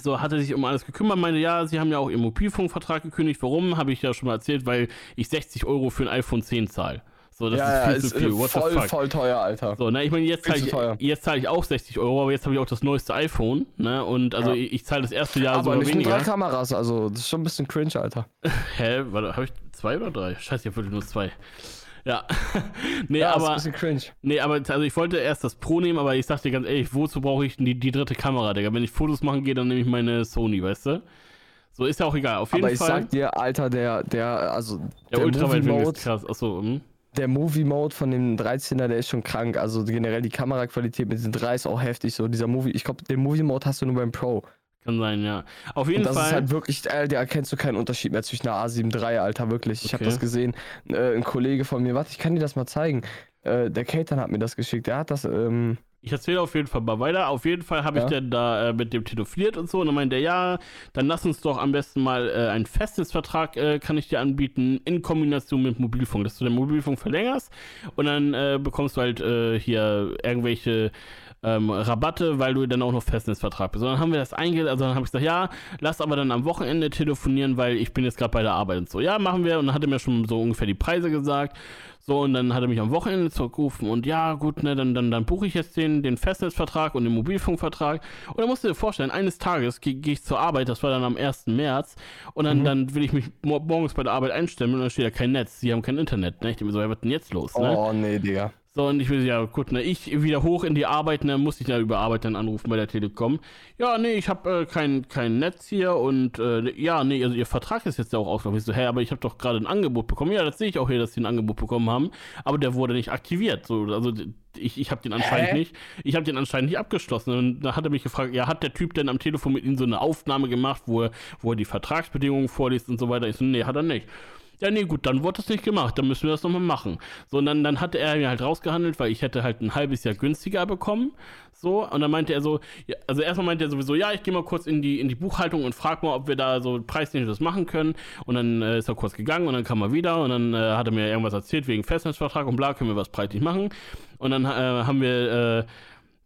so, hat er sich um alles gekümmert, meinte, ja, sie haben ja auch ihren Mobilfunkvertrag gekündigt. Warum? Habe ich ja schon mal erzählt, weil ich 60 Euro für ein iPhone 10 zahle. So, das ja, ist viel ja, zu viel. What voll, voll teuer, Alter. So, ne, ich meine, jetzt zahle ich, jetzt zahl ich auch 60 Euro, aber jetzt habe ich auch das neueste iPhone, ne, und also ja. ich, ich zahle das erste Jahr aber sogar weniger. Aber drei Kameras, also das ist schon ein bisschen cringe, Alter. Hä, warte, habe ich zwei oder drei? Scheiße, ich habe wirklich nur zwei. Ja. nee, Ja, ist aber. ein bisschen cringe. Nee, aber also ich wollte erst das Pro nehmen, aber ich sag dir ganz ehrlich, wozu brauche ich die, die dritte Kamera, Digga? Wenn ich Fotos machen gehe, dann nehme ich meine Sony, weißt du? So ist ja auch egal. Auf jeden Aber ich Fall. sag dir, Alter, der, der, also der Ultraweitwinkel Movie-Mode, ist krass. Achso, hm. der Movie-Mode von dem 13er, der ist schon krank. Also generell die Kameraqualität mit den 3 ist auch heftig. So dieser Movie, ich glaube, den Movie-Mode hast du nur beim Pro. Kann sein, ja. Auf Und jeden das Fall. ist halt wirklich, äh, da erkennst du keinen Unterschied mehr zwischen einer A7 III, Alter, wirklich. Ich habe Okay. das gesehen. Äh, ein Kollege von mir, warte, ich kann dir das mal zeigen. Äh, der Katan hat mir das geschickt. Der hat das, ähm, Ich erzähle auf jeden Fall mal weiter. Auf jeden Fall habe ich Ja. dann da äh, mit dem telefoniert und so. Und dann meinte er, ja, dann lass uns doch am besten mal äh, einen Festnetzvertrag, äh, kann ich dir anbieten, in Kombination mit Mobilfunk, dass du den Mobilfunk verlängerst und dann äh, bekommst du halt äh, hier irgendwelche ähm, Rabatte, weil du dann auch noch Festnetzvertrag bist. Und dann haben wir das einge... Also dann habe ich gesagt, ja, lass aber dann am Wochenende telefonieren, weil ich bin jetzt gerade bei der Arbeit und so. Ja, machen wir. Und dann hat er mir schon so ungefähr die Preise gesagt. So, und dann hat er mich am Wochenende zurückgerufen und ja, gut, ne, dann, dann, dann buche ich jetzt den, den Festnetzvertrag und den Mobilfunkvertrag. Und dann musst du dir vorstellen, eines Tages gehe geh ich zur Arbeit, das war dann am 1. März, und dann, Mhm. dann will ich mich mor morgens bei der Arbeit einstellen und dann steht da kein Netz, sie haben kein Internet. Ne? Ich denke mir so, ja, was denn jetzt los? Ne? oh nee, Digga. So, und ich will, ja, gut, ne, ich wieder hoch in die Arbeit, ne, muss ich ja über Arbeit dann anrufen bei der Telekom. Ja, nee, ich habe äh, kein, kein Netz hier und, äh, ja, nee, also ihr Vertrag ist jetzt ja auch ausgelaufen. Ich so, hä, aber ich habe doch gerade ein Angebot bekommen. Ja, das sehe ich auch hier, dass sie ein Angebot bekommen haben, aber der wurde nicht aktiviert. So, also ich, ich habe den anscheinend Hä? nicht, ich habe den anscheinend nicht abgeschlossen. Und da hat er mich gefragt, ja, hat der Typ denn am Telefon mit Ihnen so eine Aufnahme gemacht, wo er, wo er die Vertragsbedingungen vorliest und so weiter? Ich so, nee, hat er nicht. Ja, nee, gut, dann wurde das nicht gemacht, dann müssen wir das nochmal machen. So, und dann, dann hatte er mir halt rausgehandelt, weil ich hätte halt ein halbes Jahr günstiger bekommen. So, und dann meinte er so, ja, also erstmal meinte er sowieso, ja, ich gehe mal kurz in die, in die Buchhaltung und frag mal, ob wir da so preislich das machen können. Und dann äh, ist er kurz gegangen und dann kam er wieder und dann äh, hat er mir irgendwas erzählt wegen Festnetzvertrag und bla, können wir was preislich machen. Und dann äh, haben wir, äh,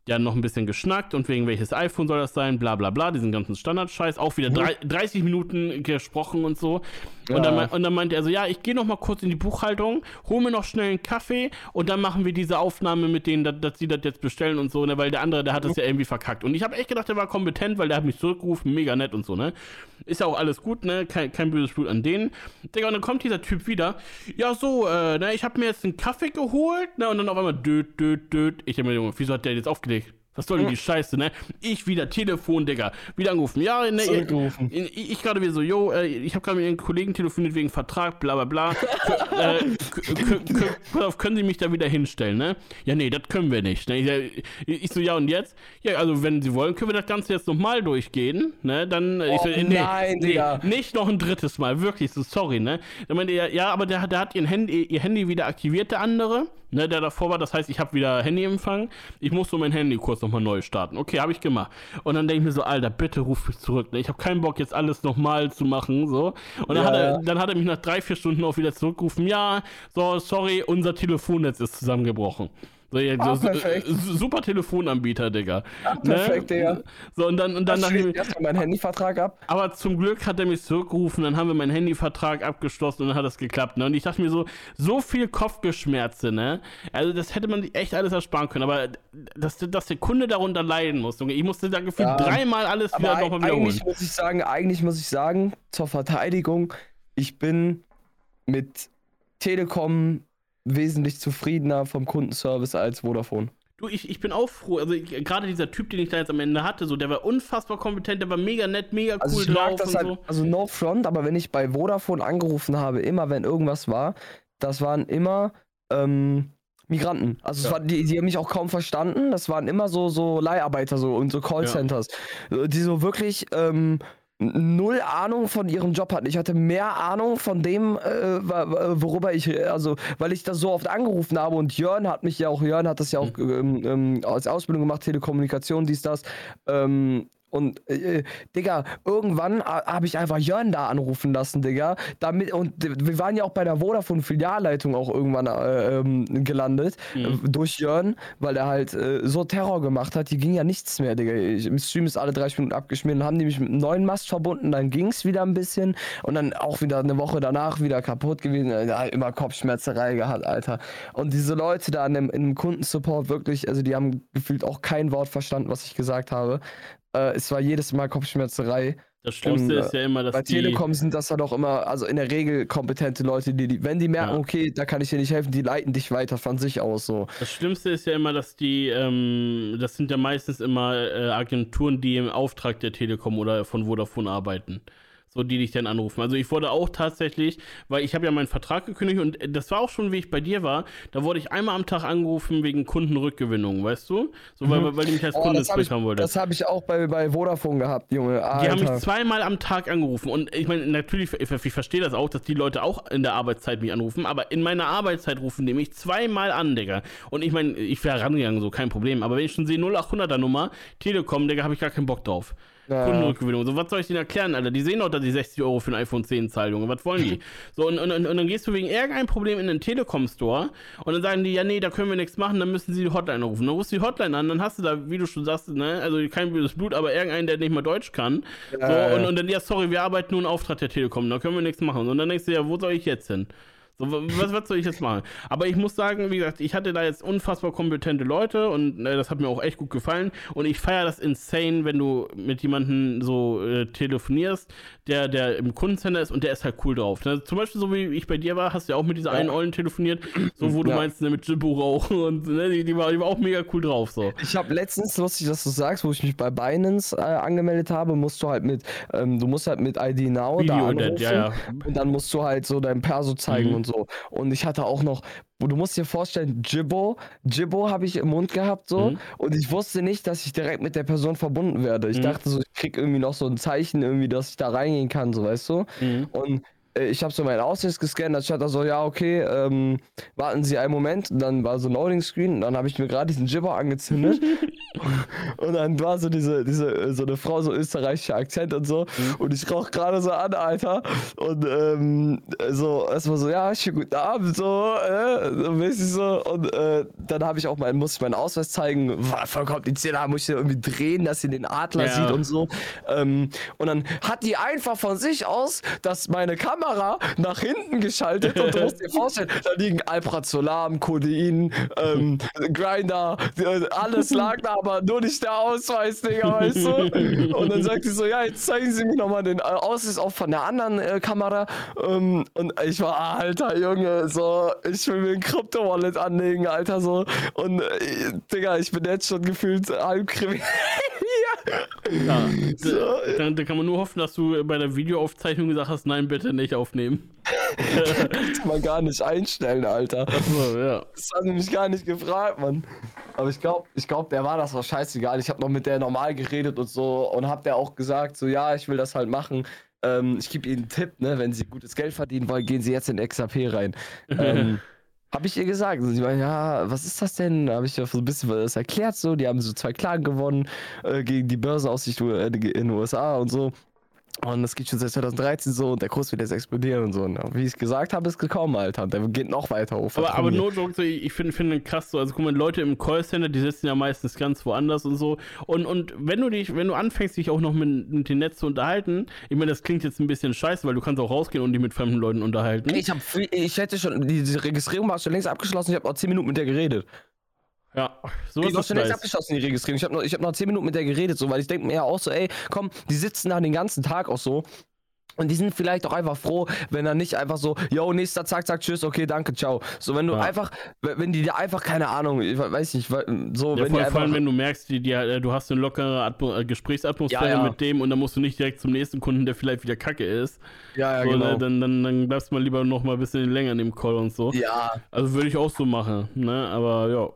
ja noch ein bisschen geschnackt und wegen welches iPhone soll das sein, bla bla bla, diesen ganzen Standardscheiß, auch wieder drei, 30 Minuten gesprochen und so. Und, Ja. dann, mei- und dann meinte er so, ja, ich gehe noch mal kurz in die Buchhaltung, hol mir noch schnell einen Kaffee und dann machen wir diese Aufnahme mit denen, dass, dass sie das jetzt bestellen und so, ne, weil der andere, der hat das ja irgendwie verkackt. Und ich habe echt gedacht, der war kompetent, weil der hat mich zurückgerufen, mega nett und so, ne. Ist ja auch alles gut, ne, kein, kein böses Blut an denen. Digga, und dann kommt dieser Typ wieder, ja so, äh, ne, ich habe mir jetzt einen Kaffee geholt, ne, und dann auf einmal död, död, död. Ich denke mir, Junge, wieso hat der jetzt aufgelegt? Was soll denn die Scheiße, ne? Ich wieder Telefon, Digga. Wieder angerufen. Ja, ne, Zurückgerufen. ich, ich gerade wieder so, yo, äh, ich habe gerade mit Ihren Kollegen telefoniert wegen Vertrag, bla bla bla. Äh, können Sie mich da wieder hinstellen, ne? Ja, nee, das können wir nicht. Ne? Ich, ich so, ja, und jetzt? Ja, also wenn Sie wollen, können wir das Ganze jetzt nochmal durchgehen, ne? Dann, äh, ich so, Oh nee, nein, nee, Digga. nicht noch ein drittes Mal, wirklich, so sorry, ne? Dann meinte er, ja, aber der, der hat ihr Handy, ihr Handy wieder aktiviert, der andere, ne, der davor war. Das heißt, ich habe wieder Handyempfang. Ich muss so mein Handy kurz nochmal neu starten. Okay, habe ich gemacht. Und dann denke ich mir so, Alter, bitte ruf mich zurück. Ne? Ich habe keinen Bock, jetzt alles nochmal zu machen, so. Und dann, Ja, hat er, dann hat er mich nach drei, vier Stunden auch wieder zurückgerufen. Ja, so, sorry, unser Telefonnetz ist zusammengebrochen. So, ja, Ah, so, äh, super Telefonanbieter, Digga. perfekt, Digga. So, und dann, und dann ich schließt erstmal meinen Handyvertrag ab. aber zum Glück hat er mich zurückgerufen, dann haben wir meinen Handyvertrag abgeschlossen und dann hat das geklappt. Ne? Und ich dachte mir so, so viel Kopfgeschmerze, ne? Also das hätte man sich echt alles ersparen können. Aber dass, dass der Kunde darunter leiden muss, Junge. Ich musste da gefühlt Ja. dreimal alles wieder Aber nochmal wiederholen. eigentlich muss ich sagen, eigentlich muss ich sagen, zur Verteidigung, ich bin mit Telekom wesentlich zufriedener vom Kundenservice als Vodafone. Du, ich, ich bin auch froh. Also gerade dieser Typ, den ich da jetzt am Ende hatte, so, der war unfassbar kompetent, der war mega nett, mega cool Also ich mag drauf das und halt, so. also no front, aber wenn ich bei Vodafone angerufen habe, immer wenn irgendwas war, das waren immer ähm, Migranten. Also es Ja. war, die, die haben mich auch kaum verstanden. Das waren immer so, so Leiharbeiter so und so Callcenters, äh, die so wirklich ähm, null Ahnung von ihrem Job hatten. Ich hatte mehr Ahnung von dem, äh, worüber ich, also weil ich das so oft angerufen habe und Jörn hat mich ja auch, Jörn hat das ja auch ähm, ähm, als Ausbildung gemacht, Telekommunikation, dies, das. Ähm, und äh, Digga, irgendwann ha- habe ich einfach Jörn da anrufen lassen, Digga. Damit, und wir waren ja auch bei der Vodafone-Filialleitung auch irgendwann äh, ähm, gelandet. Mhm. Äh, durch Jörn, weil er halt äh, so Terror gemacht hat. Die ging ja nichts mehr, Digga. Ich, Im Stream ist alle 30 Minuten abgeschmiert. Dann haben die mich mit einem neuen Mast verbunden, dann ging es wieder ein bisschen. Und dann auch wieder eine Woche danach wieder kaputt gewesen. Äh, immer Kopfschmerzerei gehabt, Alter. Und diese Leute da in dem, in dem Kundensupport wirklich, also die haben gefühlt auch kein Wort verstanden, was ich gesagt habe. Äh, es war jedes Mal Kopfschmerzerei. Das Schlimmste Und, ist ja immer, dass Bei die. Telekom sind das dann auch immer, also in der Regel kompetente Leute, die, die wenn die merken, Ja. okay, da kann ich dir nicht helfen, die leiten dich weiter von sich aus so. Das Schlimmste ist ja immer, dass die, ähm, das sind ja meistens immer äh, Agenturen, die im Auftrag der Telekom oder von Vodafone arbeiten. So, die dich dann anrufen. Also ich wurde auch tatsächlich, weil ich habe ja meinen Vertrag gekündigt und äh, das war auch schon, wie ich bei dir war, da wurde ich einmal am Tag angerufen wegen Kundenrückgewinnung, weißt du? So, weil, Mhm. weil die mich als Oh, Kunde habe zurückhaben wollte. das hab ich auch bei, bei Vodafone gehabt, Junge. Die haben mich Alter. zweimal am Tag angerufen. Und ich meine, natürlich, ich, ich verstehe das auch, dass die Leute auch in der Arbeitszeit mich anrufen, aber in meiner Arbeitszeit rufen die mich zweimal an, Digga. Und ich meine, ich wäre rangegangen, so kein Problem. Aber wenn ich schon sehe 0800er Nummer, Telekom, Digga, habe ich gar keinen Bock drauf. Ja. Kundenrückgewinnung. So, was soll ich denen erklären, Alter? Die sehen doch, dass die 60 Euro für ein iPhone 10 zahlen, Junge. Was wollen die? So, und, und, und, und dann gehst du wegen irgendeinem Problem in den Telekom-Store und dann sagen die, ja, nee, da können wir nichts machen, dann müssen sie die Hotline rufen. Dann rufst du die Hotline an, dann hast du da, wie du schon sagst, ne, also kein böses Blut, aber irgendeinen, der nicht mal Deutsch kann. So, Ja, ja. und, und dann, ja, sorry, wir arbeiten nur einen Auftrag der Telekom, da können wir nichts machen. Und dann denkst du, ja, wo soll ich jetzt hin? So, was, was soll ich jetzt machen? Aber ich muss sagen, wie gesagt, ich hatte da jetzt unfassbar kompetente Leute und äh, das hat mir auch echt gut gefallen. Und ich feiere das insane, wenn du mit jemandem so äh, telefonierst, der, der im Kundencenter ist und der ist halt cool drauf. Ne? Zum Beispiel, so wie ich bei dir war, hast du ja auch mit dieser Ja. einen Ollen telefoniert, so wo du Ja. meinst, ne, mit Jibbo rauchen und ne, die, die, war, die war auch mega cool drauf. So. Ich habe letztens, lustig, dass du sagst, wo ich mich bei Binance äh, angemeldet habe, musst du halt mit, ähm, du musst halt mit ID Now da Video anrufen Dad, ja, ja. und dann musst du halt so dein Perso zeigen Mhm. und so. Und ich hatte auch noch, du musst dir vorstellen, Jibbo, Jibbo habe ich im Mund gehabt so Mhm. und ich wusste nicht, dass ich direkt mit der Person verbunden werde. Ich Mhm. dachte so, ich krieg irgendwie noch so ein Zeichen irgendwie, dass ich da reingehen kann, so weißt du. Mhm. Und ich habe so meinen Ausweis gescannt, dann stand da so, ja, okay, ähm, warten Sie einen Moment. Und dann war so ein Loading Screen und dann habe ich mir gerade diesen Jibber angezündet. und dann war so diese, diese, äh, so eine Frau, so österreichischer Akzent und so. Und ich rauch gerade so an, Alter. Und ähm, so, erstmal so, ja, schönen guten Abend, so, äh, so mäßig so. Und äh, dann habe ich auch meinen, muss ich meinen Ausweis zeigen. War voll kompliziert, da muss ich irgendwie drehen, dass sie den Adler Ja. sieht und so. Ähm, und dann hat die einfach von sich aus, dass meine Kamera nach hinten geschaltet und du musst dir vorstellen, da liegen Alprazolam, Codein, ähm, Grinder, alles lag da, aber nur nicht der Ausweis, Digga, weißt du? Und dann sagt sie so, ja, jetzt zeigen Sie mir nochmal den äh, Ausweis auch von der anderen äh, Kamera. Ähm, und ich war, ah, Alter, Junge, so, ich will mir ein Krypto-Wallet anlegen, Alter, so. Und, äh, Digga, ich bin jetzt schon gefühlt halb kriminell. Ja, So, d- dann, dann kann man nur hoffen, dass du bei der Videoaufzeichnung gesagt hast, nein, bitte nicht aufnehmen. kann man gar nicht einstellen, Alter. So, ja. Das hat mich gar nicht gefragt, Mann. Aber ich glaube, ich glaub, der war das auch scheißegal. Ich habe noch mit der normal geredet und so und hab der auch gesagt, so ja, ich will das halt machen. Ähm, ich gebe Ihnen einen Tipp, ne, wenn Sie gutes Geld verdienen wollen, gehen Sie jetzt in XAP rein. ähm, habe ich ihr gesagt. Sie war, ja, was ist das denn? Habe ich ihr so ein bisschen was erklärt, so. Die haben so zwei Klagen gewonnen äh, gegen die Börsenaussicht äh, in den USA und so. Und das geht schon seit 2013 so und der Kurs wird jetzt explodieren und so. Und wie ich gesagt habe, ist gekommen, Alter. Der geht noch weiter hoch. Aber, aber no joke, so, ich finde find krass so, also guck mal, Leute im Callcenter, die sitzen ja meistens ganz woanders und so. Und, und wenn du dich, wenn du anfängst, dich auch noch mit, mit dem Netz zu unterhalten, ich meine, das klingt jetzt ein bisschen scheiße, weil du kannst auch rausgehen und dich mit fremden Leuten unterhalten. Ich, hab, ich hätte schon, die, diese Registrierung war schon längst abgeschlossen. Ich habe noch 10 Minuten mit der geredet. Ja, so ist das nice. abgeschlossen, die Registrierung. Ich habe noch, ich hab noch 10 Minuten mit der geredet, so, weil ich denke mir ja auch so, ey, komm, die sitzen da den ganzen Tag auch so. Und die sind vielleicht auch einfach froh, wenn er nicht einfach so, yo, nächster, zack, zack, tschüss, okay, danke, ciao. So, wenn du Ja. einfach, wenn die dir einfach, keine Ahnung, ich weiß nicht, so, Ja, wenn vor, die vor allem, wenn du merkst, die, die, äh, du hast eine lockere Atmo äh, Gesprächsatmosphäre Ja, mit dem und dann musst du nicht direkt zum nächsten Kunden, der vielleicht wieder kacke ist. ja, ja, so, genau. ne, dann, dann, dann bleibst du mal lieber noch mal ein bisschen länger in dem Call und so. ja, Also würde ich auch so machen, ne? Aber ja.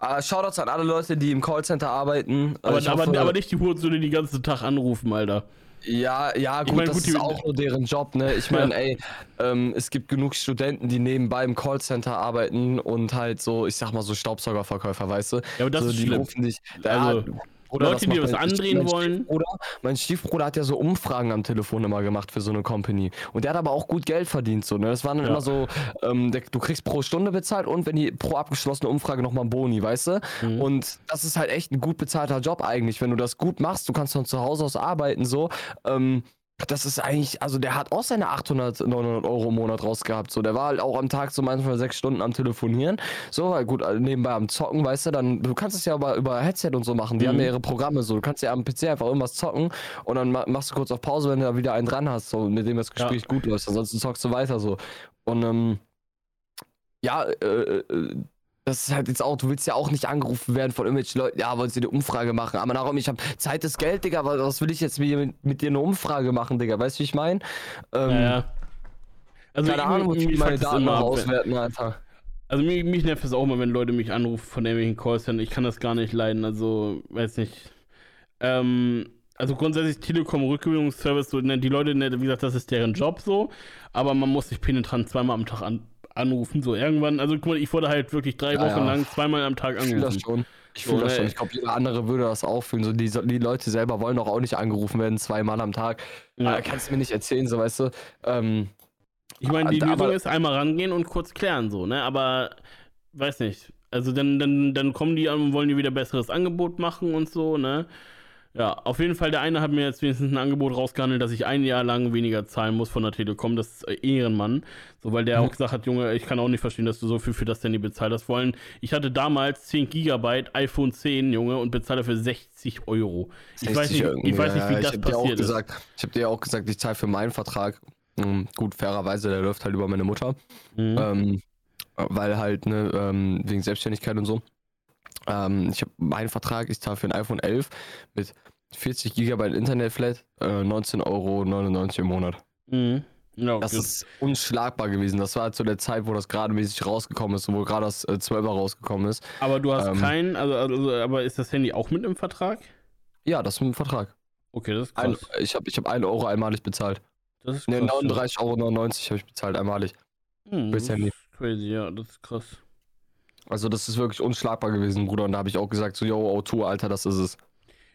Äh, Shoutouts an alle Leute, die im Callcenter arbeiten. Aber, ich aber, hoffe- aber nicht die Hurensöhne, die den ganzen Tag anrufen, Alter. Ja, ja, gut, mein, das gut, ist auch nur deren Job, ne? Ich meine, ey, ähm, es gibt genug Studenten, die nebenbei im Callcenter arbeiten und halt so, ich sag mal so Staubsaugerverkäufer, weißt du? Ja, aber das so, ist die schlimm. rufen dich. Also, Bruder, Leute, die was mein- andrehen wollen. Stiefbruder, mein Stiefbruder hat ja so Umfragen am Telefon immer gemacht für so eine Company. Und der hat aber auch gut Geld verdient, so, ne? Das waren dann Ja. immer so, ähm, der, du kriegst pro Stunde bezahlt und wenn die pro abgeschlossene Umfrage nochmal ein Boni, weißt du? Mhm. Und das ist halt echt ein gut bezahlter Job eigentlich. Wenn du das gut machst, du kannst von zu Hause aus arbeiten, so. Ähm, das ist eigentlich, also der hat auch seine 800, 900 Euro im Monat rausgehabt. So, der war halt auch am Tag so manchmal sechs Stunden am Telefonieren. So, halt gut, nebenbei am Zocken, weißt du, dann, du kannst es ja aber über Headset und so machen. Die Mhm. haben ja ihre Programme so. Du kannst ja am PC einfach irgendwas zocken und dann ma- machst du kurz auf Pause, wenn du da wieder einen dran hast, so, mit dem das Ja. Gespräch gut läuft. Ansonsten zockst du weiter so. Und, ähm, ja, äh, äh, das ist halt jetzt auch, du willst ja auch nicht angerufen werden von irgendwelchen Leuten, ja, wollen sie eine Umfrage machen. Aber darum, ich habe Zeit ist Geld, Digga, aber was will ich jetzt mit, mit dir eine Umfrage machen, Digga? Weißt du, wie ich meine? Ähm, Ja, ja. Also keine ich- Ahnung, mich wie meine Daten immer auswerten, Alter. Also mich, mich nervt es auch immer, wenn Leute mich anrufen von irgendwelchen Callcentern. Ich kann das gar nicht leiden, also weiß nicht. Ähm, also grundsätzlich Telekom Rückgewinnungsservice, so, ne, die Leute, ne, wie gesagt, das ist deren Job so, aber man muss sich penetrant zweimal am Tag an, anrufen, so irgendwann. Also guck mal, ich wurde halt wirklich drei Ja, Wochen ja. lang zweimal am Tag Ich fühle das angerufen. schon. Ich fühle das ne, schon. Ich glaube, jeder andere würde das auch fühlen. So, die, die Leute selber wollen doch auch nicht angerufen werden, zweimal am Tag. Ja. Äh, kannst du mir nicht erzählen, so weißt du. Ähm, Ich meine, die Aber- Lösung ist einmal rangehen und kurz klären, so, ne? Aber weiß nicht. Also dann, dann, dann kommen die an und wollen dir wieder besseres Angebot machen und so, ne? Ja, auf jeden Fall, der eine hat mir jetzt wenigstens ein Angebot rausgehandelt, dass ich ein Jahr lang weniger zahlen muss von der Telekom. Das ist äh, Ehrenmann. So, weil der Mhm. auch gesagt hat, Junge, ich kann auch nicht verstehen, dass du so viel für das Handy bezahlt hast. Vor allem, ich hatte damals 10 Gigabyte iPhone 10, Junge, und bezahle dafür 60 Euro. Ich weiß 60 nicht, irgendwie, ich weiß nicht, wie ja. das ich hab dir auch passiert ist. gesagt, Ich habe dir auch gesagt, ich zahle für meinen Vertrag. hm, Gut, fairerweise, der läuft halt über meine Mutter. Mhm. Ähm, weil halt, ne, ähm, wegen Selbstständigkeit und so. Ähm, ich habe meinen Vertrag, ich zahle für ein iPhone 11 mit 40 GB Internetflat, äh, 19,99 Euro im Monat. Mhm. Ja, Das gut. ist unschlagbar gewesen. Das war zu der Zeit, wo das gerade mäßig rausgekommen ist und wo gerade das äh, 12er rausgekommen ist. Aber du hast Ähm, keinen, also, also, aber ist das Handy auch mit im Vertrag? Ja, das ist mit dem Vertrag. Okay, das ist Ein, krass. ich habe ich hab 1 Euro einmalig bezahlt. das ist Ne, krass. 39,99 Euro habe ich bezahlt einmalig. Hm, das ist crazy, ja, das ist krass. Also das ist wirklich unschlagbar gewesen, Bruder. Und da habe ich auch gesagt, so, yo, Auto, Alter, das ist es.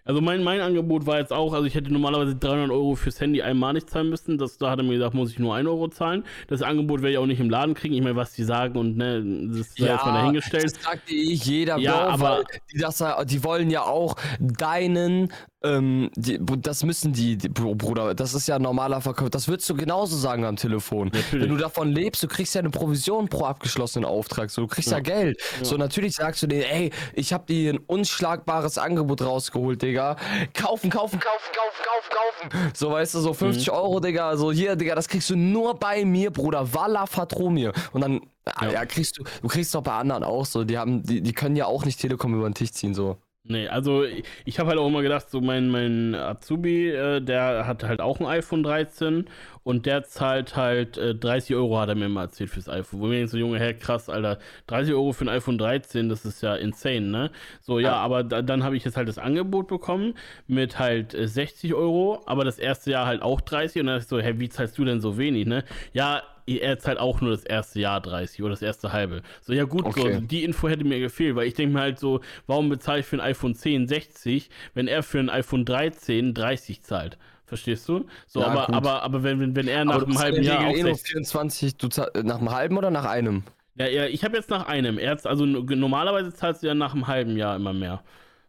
Also mein, mein Angebot war jetzt auch, also ich hätte normalerweise 300 Euro fürs Handy einmalig zahlen müssen. Das, da hat er mir gesagt, muss ich nur 1 Euro zahlen. Das Angebot werde ich auch nicht im Laden kriegen. Ich meine, was die sagen und ne, das ist ja, jetzt mal dahingestellt. Das sagt eh jeder, Ja, Bro, aber- weil die, das, die wollen ja auch deinen, ähm, die, das müssen die, die, Bruder, das ist ja ein normaler Verkauf. Das würdest du genauso sagen am Telefon. Natürlich. Wenn du davon lebst, du kriegst ja eine Provision pro abgeschlossenen Auftrag, so, du kriegst ja, Ja. Geld. Ja. So, natürlich sagst du denen, ey, ich habe dir ein unschlagbares Angebot rausgeholt, Digga. Kaufen, kaufen, kaufen, kaufen, kaufen, kaufen. So, weißt du, so 50 Mhm. Euro, Digga, so hier, Digga, das kriegst du nur bei mir, Bruder. Walla, vertrau mir. Und dann, ja. Ja. kriegst du, du kriegst doch bei anderen auch so. Die haben, die, die können ja auch nicht Telekom über den Tisch ziehen, so. Nee, also ich, ich habe halt auch immer gedacht, so mein, mein Azubi, äh, der hat halt auch ein iPhone 13 und der zahlt halt äh, 30 Euro, hat er mir immer erzählt fürs iPhone. Wo mir so, Junge, hä, krass, Alter, 30 Euro für ein iPhone 13, das ist ja insane, ne? So, ja, aber da, dann habe ich jetzt halt das Angebot bekommen mit halt äh, 60 Euro, aber das erste Jahr halt auch 30 und dann ist so, hä, wie zahlst du denn so wenig, ne? Ja, er zahlt auch nur das erste Jahr 30 oder das erste halbe. So, ja gut, Okay. so, die Info hätte mir gefehlt, weil ich denke mir halt so, warum bezahle ich für ein iPhone 10 60, wenn er für ein iPhone 13 30 zahlt? Verstehst du? So, Ja, aber, gut. aber, aber wenn, wenn, wenn er nach einem halben Jahr auch Regel eh nur 60. 24, du zahl, nach einem halben oder nach einem? Ja, ja, ich habe jetzt nach einem. Er also normalerweise zahlst du ja nach einem halben Jahr immer mehr.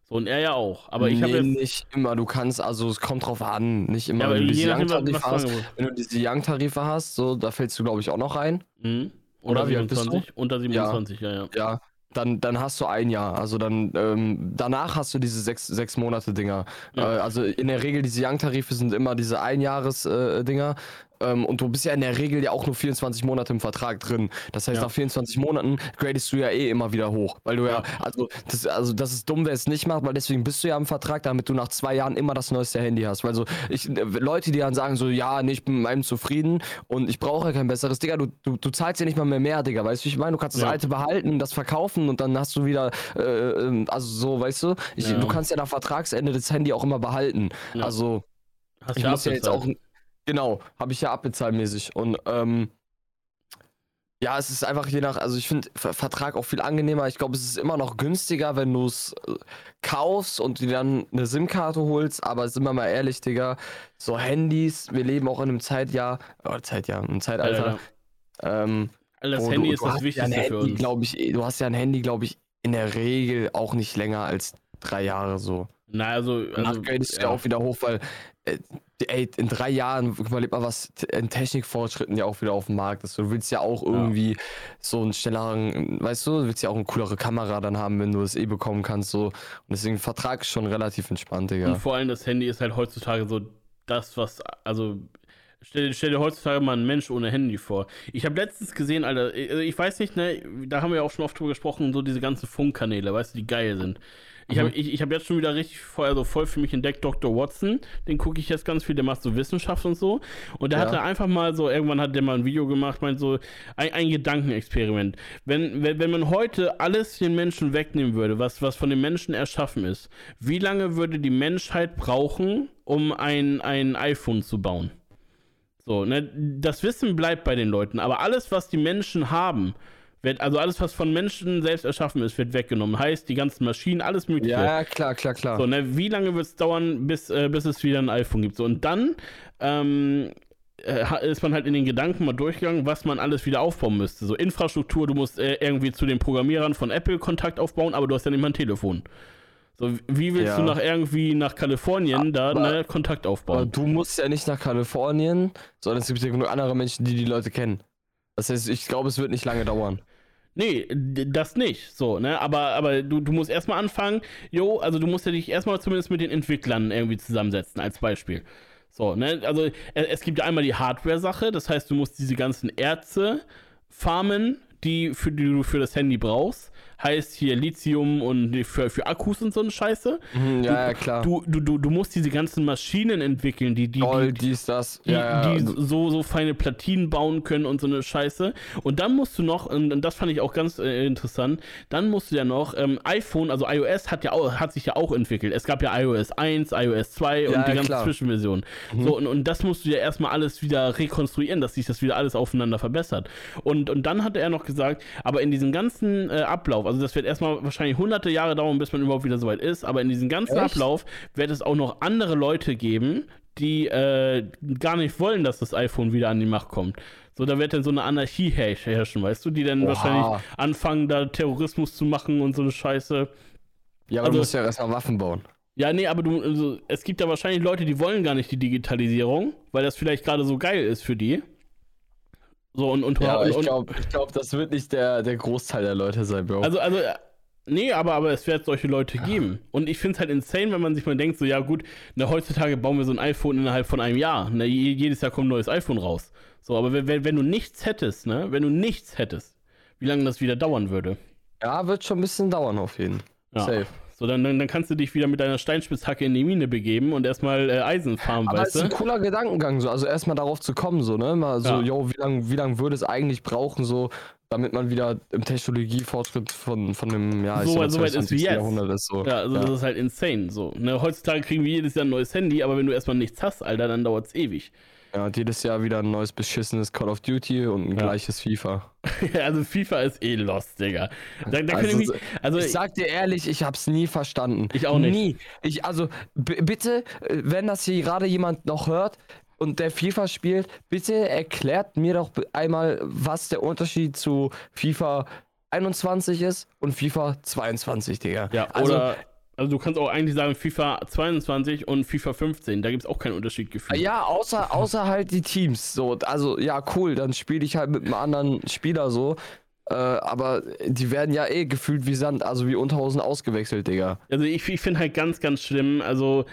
So, und er ja auch. Aber ich habe nee, jetzt. nicht immer. Du kannst, also es kommt drauf an. Nicht immer, Ja, wenn du diese Young-Tarife hast. Wenn du diese Young-Tarife hast, so, da fällst du, glaube ich, auch noch rein. Mhm. Oder du? 27. Unter 27, ja, ja. Ja, dann, dann hast du ein Jahr. Also dann ähm, danach hast du diese sechs, sechs Monate Dinger. Ja. Äh, also in der Regel diese Young-Tarife sind immer diese Einjahres-Dinger. Äh, ähm, und du bist ja in der Regel ja auch nur 24 Monate im Vertrag drin. Das heißt, Ja. nach 24 Monaten gradest du ja eh immer wieder hoch. Weil du ja, Ja. also das, also das ist dumm, wer es nicht macht, weil deswegen bist du ja im Vertrag, damit du nach zwei Jahren immer das neueste Handy hast. Weil so, ich, äh, Leute, die dann sagen so, ja, nee, ich bin mit meinem zufrieden und ich brauche kein besseres, Digga, du, du, du zahlst ja nicht mal mehr mehr, Digga, weißt du, wie ich meine, du kannst das Ja. alte behalten, das verkaufen und dann hast du wieder, äh, ähm, also so, weißt du, ich, Ja. du kannst ja nach Vertragsende das Handy auch immer behalten. Ja. Also, Hast ich muss ja jetzt auch, abbezahlt. Genau, habe ich ja abbezahlt-mäßig und, ähm, ja, es ist einfach je nach, also ich finde Ver- Vertrag auch viel angenehmer. Ich glaube, es ist immer noch günstiger, wenn du es äh, kaufst und dir dann eine SIM-Karte holst. Aber sind wir mal ehrlich, Digga, so Handys, wir leben auch in einem Zeitjahr, oder Zeitjahr, einem Zeitalter. Alter, Ähm, Das Handy du, ist du das Wichtigste ja für Handy, uns. Glaub ich, eh- du hast ja ein Handy, glaube ich, in der Regel auch nicht länger als drei Jahre so. Na, also. also Nachgradest du ja auch wieder hoch, weil, ey, in drei Jahren, überleg mal, was in Technikfortschritten ja auch wieder auf dem Markt ist. Du willst ja auch irgendwie so einen schnelleren, weißt du, du willst ja auch eine coolere Kamera dann haben, wenn du es eh bekommen kannst, so. Und deswegen Vertrag ist schon relativ entspannt, Digga. Und vor allem das Handy ist halt heutzutage so das, was, also stell, stell dir heutzutage mal einen Mensch ohne Handy vor. Ich habe letztens gesehen, Alter, also ich weiß nicht, ne, da haben wir ja auch schon oft drüber gesprochen, so diese ganzen Funkkanäle, weißt du, die geil sind. Ich habe Mhm. ich, ich hab jetzt schon wieder richtig voll, also voll für mich entdeckt, Dr. Watson, den gucke ich jetzt ganz viel, der macht so Wissenschaft und so. Und der Ja. hatte einfach mal so, irgendwann hat der mal ein Video gemacht, meint so, ein, ein Gedankenexperiment. Wenn, wenn, wenn man heute alles den Menschen wegnehmen würde, was, was von den Menschen erschaffen ist, wie lange würde die Menschheit brauchen, um ein, ein iPhone zu bauen? So, ne, das Wissen bleibt bei den Leuten, aber alles, was die Menschen haben, wird, also alles, was von Menschen selbst erschaffen ist, wird weggenommen. Heißt, die ganzen Maschinen, alles mögliche. Ja, klar, klar, klar. So, ne, wie lange wird es dauern, bis, äh, bis es wieder ein iPhone gibt? So, und dann ähm, äh, ist man halt in den Gedanken mal durchgegangen, was man alles wieder aufbauen müsste. So Infrastruktur, du musst äh, irgendwie zu den Programmierern von Apple Kontakt aufbauen, aber du hast ja nicht mal ein Telefon. So, wie willst Ja. du nach irgendwie nach Kalifornien da Aber- ne, Kontakt aufbauen? du musst ja nicht nach Kalifornien, sondern es gibt ja genug andere Menschen, die die Leute kennen. Das heißt, ich glaube, es wird nicht lange dauern. Nee, das nicht. So, ne? Aber, aber du, du musst erstmal anfangen, jo, also du musst ja dich erstmal zumindest mit den Entwicklern irgendwie zusammensetzen, als Beispiel. So, ne? Also äh, es gibt ja einmal die Hardware-Sache, das heißt, du musst diese ganzen Erze farmen, die, für die du für das Handy brauchst. Heißt hier Lithium und die für, für Akkus und so eine Scheiße. Mhm, ja, ja, klar. Du, du, du, du musst diese ganzen Maschinen entwickeln, die, die, die, Gold, dies, das. die, ja, ja. die so, so feine Platinen bauen können und so eine Scheiße. Und dann musst du noch, und, das fand ich auch ganz äh, interessant, dann musst du ja noch, ähm, iPhone, also iOS hat ja auch, hat sich ja auch entwickelt. Es gab ja iOS 1, iOS 2 und Ja, die ganzen klar. Zwischenversionen. So, und, und das musst du ja erstmal alles wieder rekonstruieren, dass sich das wieder alles aufeinander verbessert. Und, und dann hatte er noch gesagt, aber in diesem ganzen äh, Ablauf, also das wird erstmal wahrscheinlich hunderte Jahre dauern, bis man überhaupt wieder so weit ist, aber in diesem ganzen Echt? Ablauf wird es auch noch andere Leute geben, die äh, gar nicht wollen, dass das iPhone wieder an die Macht kommt. So, da wird dann so eine Anarchie her- herrschen, weißt du, die dann Oha. wahrscheinlich anfangen, da Terrorismus zu machen und so eine Scheiße. ja, aber also- du musst ja erstmal Waffen bauen. Ja, nee, aber du, also, es gibt ja wahrscheinlich Leute, die wollen gar nicht die Digitalisierung, weil das vielleicht gerade so geil ist für die. So, und, und, Ja, und, ich glaube, ich glaub, das wird nicht der, der Großteil der Leute sein, Bro. Also, also, äh, nee, aber, aber es wird solche Leute geben. Und ich finde es halt insane, wenn man sich mal denkt, so, ja gut, na, heutzutage bauen wir so ein iPhone innerhalb von einem Jahr. Na, je- jedes Jahr kommt ein neues iPhone raus. So, aber wenn, wenn, wenn du nichts hättest, ne, wenn du nichts hättest, wie lange das wieder dauern würde. ja, wird schon ein bisschen dauern auf jeden Ja. Safe. So, dann, dann, kannst du dich wieder mit deiner Steinspitzhacke in die Mine begeben und erstmal äh, Eisen farmen, Aber es weißt ist ein du? cooler Gedankengang, so. Also erstmal darauf zu kommen, so, ne? Mal so, Ja. yo, wie lange wie lang würde es eigentlich brauchen, so, damit man wieder im Technologiefortschritt von, von dem, ja, ich So weit- so weit ist wie 22. jetzt. Jahrhundert ist so. Ja, also Ja. das ist halt insane. So, ne, heutzutage kriegen wir jedes Jahr ein neues Handy, aber wenn du erstmal nichts hast, Alter, dann dauert es ewig. Ja, und jedes Jahr wieder ein neues beschissenes Call of Duty und ein Ja. gleiches FIFA. also FIFA ist eh lost, Digga. Da, da Also, mich, also ich sag dir ehrlich, ich hab's nie verstanden. Ich auch nicht. Nie. Ich, also, bitte, äh, wenn das hier gerade jemand noch hört und der FIFA spielt, bitte erklärt mir doch einmal, was der Unterschied zu FIFA 21 ist und FIFA 22, Digga. Ja, also, oder, also du kannst auch eigentlich sagen FIFA 22 und FIFA 15, da gibt es auch keinen Unterschied gefühlt. Ja, außer, außer halt die Teams. So, also ja, cool, dann spiele ich halt mit einem anderen Spieler so. Äh, aber die werden ja eh gefühlt wie Sand, also wie Unterhosen ausgewechselt, Digga. Also ich, ich finde halt ganz, ganz schlimm, also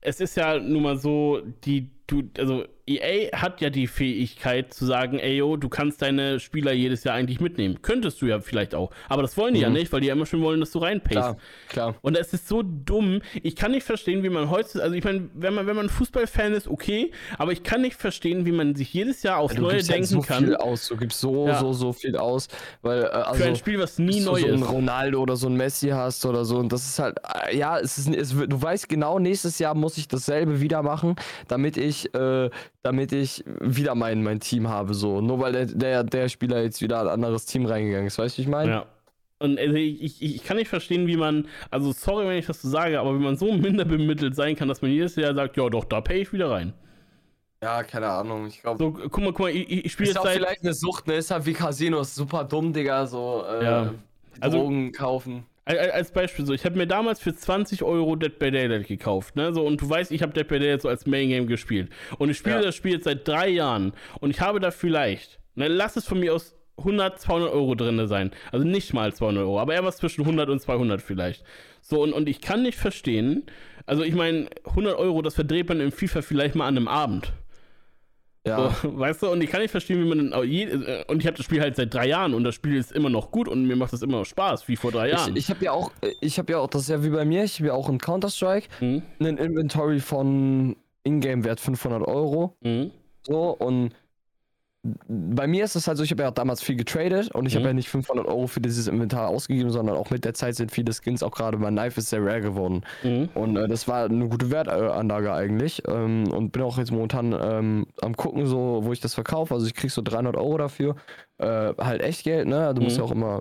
es ist ja nun mal so, die, du, also EA hat ja die Fähigkeit zu sagen, ey yo, du kannst deine Spieler jedes Jahr eigentlich mitnehmen. Könntest du ja vielleicht auch. Aber das wollen die ja Mhm. nicht, weil die ja immer schon wollen, dass du reinpayst. Klar, klar. Und es ist so dumm. Ich kann nicht verstehen, wie man heute, also ich meine, wenn man, wenn man Fußballfan ist, okay, aber ich kann nicht verstehen, wie man sich jedes Jahr aufs Du Neue halt denken so kann viel aus, du gibst so, Ja. so, so viel aus, weil äh, also für ein Spiel, was nie neu so ist. Ronaldo oder so ein Messi hast oder so und das ist halt, äh, ja, es ist, es wird, du weißt genau, nächstes Jahr muss ich dasselbe wieder machen, damit ich, äh, damit ich wieder mein, mein Team habe, so, nur weil der, der, der Spieler jetzt wieder ein anderes Team reingegangen ist, weißt du, wie ich meine? Ja. Und also ich, ich, ich kann nicht verstehen, wie man, also sorry, wenn ich das so sage, aber wie man so minder bemittelt sein kann, dass man jedes Jahr sagt, ja doch, da pay ich wieder rein. Ja, keine Ahnung, ich glaube. So, guck mal, guck mal, ich, ich spiele Ist jetzt auch seit, vielleicht eine Sucht, ne? Ist halt wie Casinos, super dumm, Digga, so, äh, Ja. Also- Drogen kaufen. Al- Als Beispiel so, ich habe mir damals für 20 Euro Dead by Daylight gekauft, ne? So, und du weißt, ich habe Dead by Daylight so als Main Game gespielt. Und ich spiele Ja. das Spiel jetzt seit drei Jahren und ich habe da vielleicht, ne, lass es von mir aus 100, 200 Euro drin sein. Also nicht mal 200 Euro, aber eher was zwischen 100 und 200 vielleicht. So, und, und ich kann nicht verstehen, also ich meine, 100 Euro, das verdreht man im FIFA vielleicht mal an einem Abend. Ja. So, weißt du, und ich kann nicht verstehen, wie man dann auch je, äh, und ich habe das Spiel halt seit drei Jahren und das Spiel ist immer noch gut und mir macht das immer noch Spaß, wie vor drei Jahren. Ich, ich habe ja auch, ich habe ja auch, das ist ja wie bei mir, ich habe ja auch in Counter-Strike Mhm. einen Inventory von Ingame-Wert 500 Euro. Mhm. So, und bei mir ist es halt so, ich habe ja auch damals viel getradet und ich Mhm. habe ja nicht 500 Euro für dieses Inventar ausgegeben, sondern auch mit der Zeit sind viele Skins, auch gerade mein Knife ist sehr rare geworden. Mhm. Und äh, das war eine gute Wertanlage eigentlich. Ähm, und bin auch jetzt momentan ähm, am gucken, so, wo ich das verkaufe. Also ich krieg so 300 Euro dafür. Äh, halt echt Geld, ne? Du musst Mhm. ja auch immer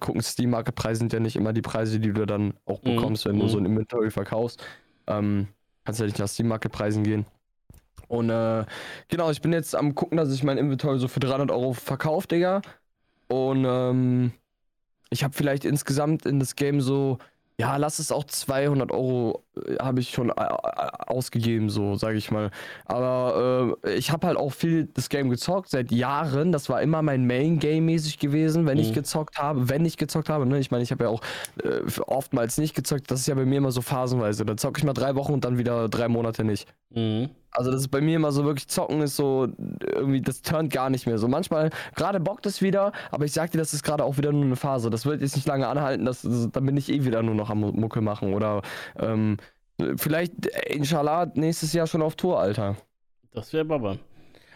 gucken, Steam-Market-Preise sind ja nicht immer die Preise, die du dann auch Mhm. bekommst, wenn du Mhm. so ein Inventory verkaufst. Ähm, kannst ja nicht nach Steam-Market-Preisen gehen. Und äh, genau, ich bin jetzt am gucken, dass ich mein Inventory so für 300 Euro verkaufe, Digga. Und ähm, ich habe vielleicht insgesamt in das Game so, ja, lass es auch 200 Euro äh, habe ich schon äh, äh, ausgegeben, so sage ich mal. Aber äh, ich habe halt auch viel das Game gezockt seit Jahren. Das war immer mein Main Game mäßig gewesen, wenn ich Mhm. gezockt habe, wenn ich gezockt habe. Ne? Ich meine, ich habe ja auch äh, oftmals nicht gezockt. Das ist ja bei mir immer so phasenweise. Da zocke ich mal drei Wochen und dann wieder drei Monate nicht. Mhm. Also das ist bei mir immer so wirklich zocken ist so irgendwie das turnt gar nicht mehr. So manchmal gerade bockt es wieder, aber ich sag dir, das ist gerade auch wieder nur eine Phase. Das wird jetzt nicht lange anhalten, das, das, dann bin ich eh wieder nur noch am Mu- Mucke machen oder ähm, vielleicht äh, inshallah nächstes Jahr schon auf Tour, Alter. Das wäre Baba.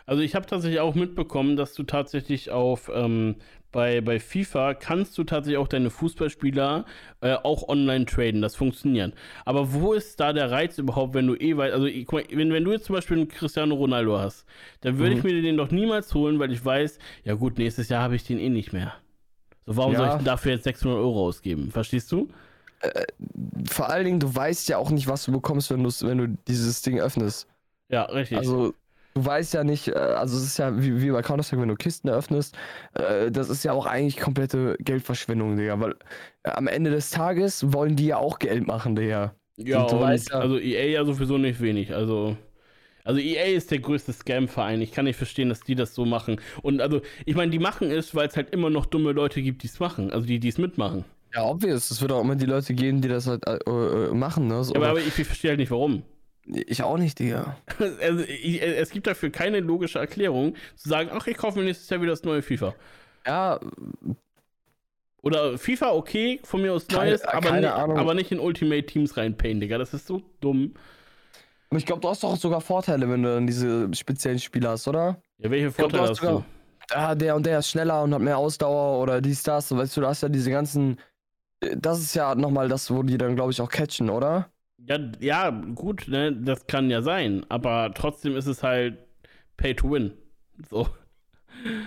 Also ich habe tatsächlich auch mitbekommen, dass du tatsächlich auf ähm, bei, bei FIFA kannst du tatsächlich auch deine Fußballspieler äh, auch online traden. Das funktioniert. Aber wo ist da der Reiz überhaupt, wenn du eh weit, also ich, mal, wenn, wenn du jetzt zum Beispiel einen Cristiano Ronaldo hast, dann würde ich Mhm. mir den doch niemals holen, weil ich weiß, ja gut, nächstes Jahr habe ich den eh nicht mehr. So, warum soll Ja. ich denn dafür jetzt 600 Euro ausgeben? Verstehst du? Vor allen Dingen, du weißt ja auch nicht, was du bekommst, wenn, wenn du dieses Ding öffnest. Ja, richtig. Also, du weißt ja nicht, äh, also es ist ja wie, wie bei Counter-Strike, wenn du Kisten öffnest, äh, das ist ja auch eigentlich komplette Geldverschwendung, Digga, weil äh, am Ende des Tages wollen die ja auch Geld machen, Digga. Ja, Und du und weißt ja- also EA ja sowieso nicht wenig. Also, also EA ist der größte Scam-Verein. Ich kann nicht verstehen, dass die das so machen. Und also, ich meine, die machen es, weil es halt immer noch dumme Leute gibt, die es machen. Also die, die es mitmachen. Ja, obvious. Es wird auch immer die Leute geben, die das halt äh, machen, ne? So, Ja, aber, aber ich, ich verstehe halt nicht, warum. Ich auch nicht, Digga. Also, ich, es gibt dafür keine logische Erklärung, zu sagen, ach, ich kaufe mir nächstes Jahr wieder das neue FIFA. Ja, Oder FIFA, okay, von mir aus Keine- Neues, aber, nicht, aber nicht in Ultimate Teams reinpayen, Digga. Das ist so dumm. aber ich glaube, du hast doch sogar Vorteile, wenn du dann diese speziellen Spiele hast, oder? Ja, welche glaub, du Vorteile hast hast du? sogar- Ah, der und der ist schneller und hat mehr Ausdauer oder dies, das. Weißt du, du hast ja diese ganzen. äh, Das ist ja nochmal das, wo die dann, glaube ich, auch catchen, oder? Ja, ja, gut, ne, das kann ja sein, aber trotzdem ist es halt Pay to Win. So.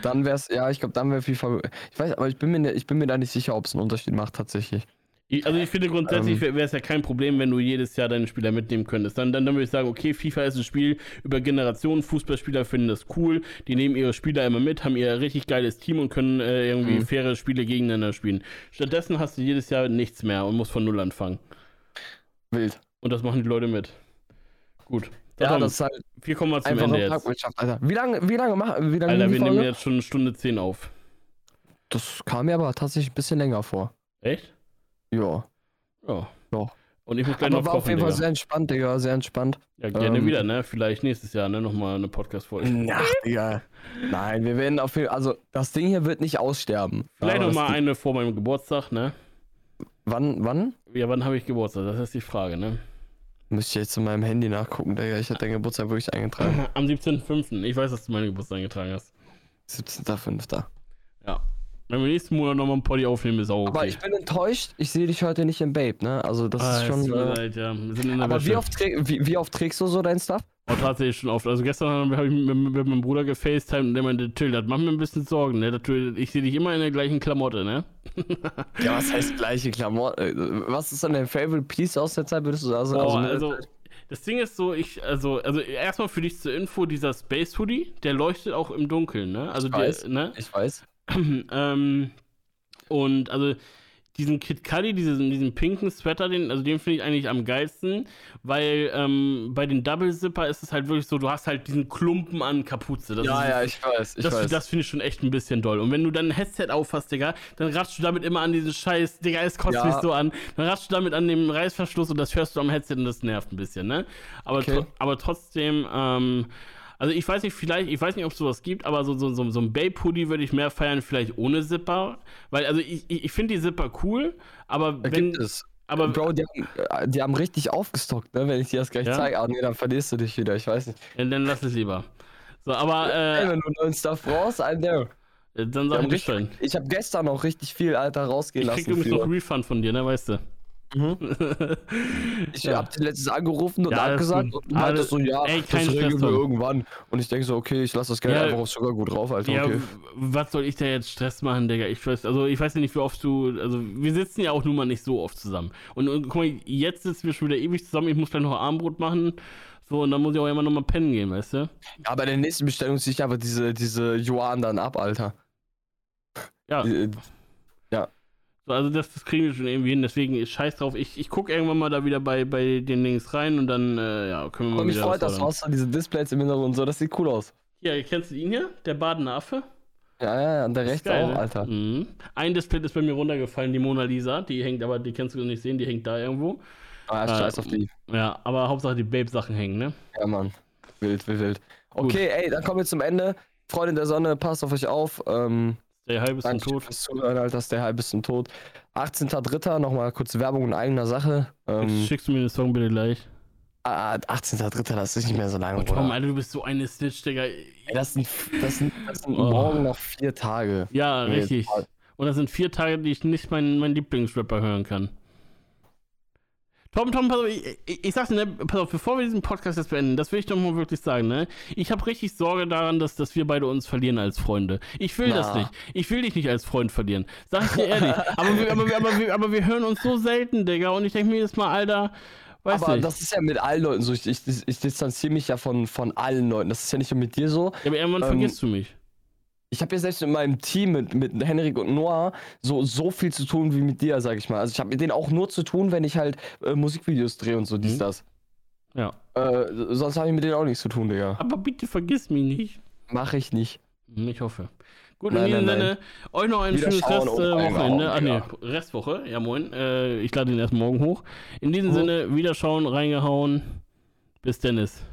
Dann wär's, ja, ich glaube, dann wäre FIFA. Ich weiß, aber ich bin mir, ne- ich bin mir da nicht sicher, ob es einen Unterschied macht, tatsächlich. Ich, also ich finde grundsätzlich Ähm. wäre es ja kein Problem, wenn du jedes Jahr deine Spieler mitnehmen könntest. Dann, dann, dann würde ich sagen, okay, FIFA ist ein Spiel über Generationen, Fußballspieler finden das cool, die nehmen ihre Spieler immer mit, haben ihr richtig geiles Team und können äh, irgendwie Mhm. faire Spiele gegeneinander spielen. Stattdessen hast du jedes Jahr nichts mehr und musst von Null anfangen. Wild. Und das machen die Leute mit. Gut. So, Ja, das ist halt wir kommen mal zum Ende jetzt. Alter. Wie lange, wie lange machen, wie lange Alter, wir nehmen jetzt schon eine Stunde 10 auf. Das kam mir aber tatsächlich ein bisschen länger vor. Echt? Ja. Ja. Ja. Und ich muss gleich Aber noch war auf kochen, jeden Fall Digga. sehr entspannt, Digga, sehr entspannt. Ja, gerne ähm, wieder, ne? Vielleicht nächstes Jahr, ne? Nochmal eine Podcast-Folge. Ach, Digga. Nein, wir werden auf jeden Fall, also das Ding hier wird nicht aussterben. Vielleicht nochmal das- eine vor meinem Geburtstag, ne? Wann, wann? Ja, wann habe ich Geburtstag? Das ist die Frage, ne? Müsste ich jetzt in meinem Handy nachgucken, Digga. Ich hatte deinen Geburtstag wirklich eingetragen. Am 17.05. Ich weiß, dass du meinen Geburtstag eingetragen hast. 17.05. Ja. Wenn wir nächsten Monat nochmal ein Poddy aufnehmen, ist auch okay. Aber ich bin enttäuscht, ich sehe dich heute nicht im Babe, ne? Also das Ah, ist schon. Äh, leid, ja. Aber Wäsche. wie oft, wie, wie oft trägst du so dein Stuff? Oh, tatsächlich schon oft. Also gestern habe ich mit, mit meinem Bruder gefacetimed und der meinte, Till, das macht mir ein bisschen Sorgen, ne? Ich sehe dich immer in der gleichen Klamotte, ne? Ja, was heißt gleiche Klamotten? Äh, Was ist denn dein Favorite Piece aus der Zeit, würdest du sagen? Also, also, das Ding ist so, ich, also, also erstmal für dich zur Info, dieser Space Hoodie, der leuchtet auch im Dunkeln, ne? Also Ich der, weiß. ne? ich weiß. ähm, und also diesen Kid Cudi, diesen, diesen pinken Sweater, den, also den finde ich eigentlich am geilsten, weil ähm, bei den Double Zipper ist es halt wirklich so, du hast halt diesen Klumpen an Kapuze. Das ja, ist, ja, ich weiß, ich das, weiß. das finde ich schon echt ein bisschen doll. Und wenn du dann ein Headset aufhast, Digga, dann ratschst du damit immer an diesen Scheiß, Digga, es kotzt Ja. mich so an. Dann ratschst du damit an dem Reißverschluss und das hörst du am Headset und das nervt ein bisschen, ne? Aber, Okay. tro aber trotzdem, ähm, also ich weiß nicht, vielleicht, ich weiß nicht, ob es sowas gibt, aber so, so, so, so ein Babe-Hoodie würde ich mehr feiern, vielleicht ohne Zipper. Weil, also ich, ich, ich finde die Zipper cool, aber Da wenn. gibt es. Aber Bro, die haben, äh, die haben richtig aufgestockt, ne? Wenn ich dir das gleich Ja? zeige. Ah, nee, dann verlierst du dich wieder, ich weiß nicht. äh, dann lass es lieber. So, aber äh, wenn du neuen Stuff brauchst, I know. dann sag ich Bescheid. ich habe gestern noch richtig viel, Alter, rausgehen Ich krieg lassen. übrigens noch Für. einen Refund von dir, ne, weißt du? Mhm. Ich Ja. hab den letztens angerufen und Ja, abgesagt und Alles- so, ja, Ey, das regeln wir irgendwann. Und ich denke so, okay, ich lasse das Geld Ja. einfach auf sogar gut drauf, Alter, Ja, okay. was soll ich da jetzt Stress machen, Digga? Ich weiß, also ich weiß ja nicht, wie oft du, also wir sitzen ja auch nun mal nicht so oft zusammen. Und, und guck mal, jetzt sitzen wir schon wieder ewig zusammen, ich muss gleich noch Armbrot machen. So, und dann muss ich auch immer noch mal pennen gehen, weißt du? Ja, bei der nächsten Bestellung ziehe ich einfach diese, diese Yuan dann ab, Alter. Ja, Die- so, also das, das kriegen wir schon irgendwie hin, deswegen ist scheiß drauf. Ich, ich gucke irgendwann mal da wieder bei, bei den Links rein und dann, äh, ja, können wir mal Und mich freut das, was da diese Displays im Hintergrund und so, das sieht cool aus. Hier, kennst du ihn hier? Der Badener Affe? Ja, ja, ja, und der rechts auch, ne? Alter. Mhm. Ein Display ist bei mir runtergefallen, die Mona Lisa. Die hängt aber, die kannst du nicht sehen, die hängt da irgendwo. Ah, Äh, scheiß auf die. Ja, aber Hauptsache die Babe-Sachen hängen, ne? Ja, Mann. Wild, wild, wild. Okay, ey, dann kommen wir zum Ende. Freunde der Sonne, passt auf euch auf. Ähm, Der halb ist danke tot. fürs Zuhören, Alter, ist der halb zum Tod. 18.3. nochmal kurz Werbung in eigener Sache. Ähm, schickst du mir den Song bitte gleich. ah, 18.3., das ist nicht mehr so lange. Oh, Tom. Alter, du bist so eine Snitch, Digga. Das sind, das sind, das sind Oh. morgen noch vier Tage. Ja, richtig. Und das sind vier Tage, die ich nicht meinen mein Lieblingsrapper hören kann. Tom, Tom, pass auf, ich, ich, ich sag dir, ne, pass auf, bevor wir diesen Podcast jetzt beenden, das will ich doch mal wirklich sagen, ne? Ich habe richtig Sorge daran, dass, dass wir beide uns verlieren als Freunde. Ich will das Na. nicht. Ich will dich nicht als Freund verlieren. Sag ich dir ehrlich. aber, wir, aber, wir, aber, wir, aber wir hören uns so selten, Digga. Und ich denke mir jetzt mal, Alter, weiß Aber nicht. das ist ja mit allen Leuten so. Ich, ich, ich distanziere mich ja von, von allen Leuten. Das ist ja nicht nur mit dir so. ja, aber irgendwann ähm, vergisst du mich. Ich habe ja selbst in meinem Team mit, mit Henrik und Noah so, so viel zu tun wie mit dir, sag ich mal. Also ich habe mit denen auch nur zu tun, wenn ich halt äh, Musikvideos drehe und so, dies, Mhm. das. Ja. Äh, sonst habe ich mit denen auch nichts zu tun, Digga. Aber bitte vergiss mich nicht. Mache ich nicht. Hm, Ich hoffe. Gut, Nein, in diesem nein, Sinne, euch noch ein Wieder schönes Restwochenende. Ach nee, Restwoche. Ja, moin. Äh, ich lade ihn erst morgen hoch. In diesem Mhm. Sinne, Wiederschauen, reingehauen. Bis Dennis.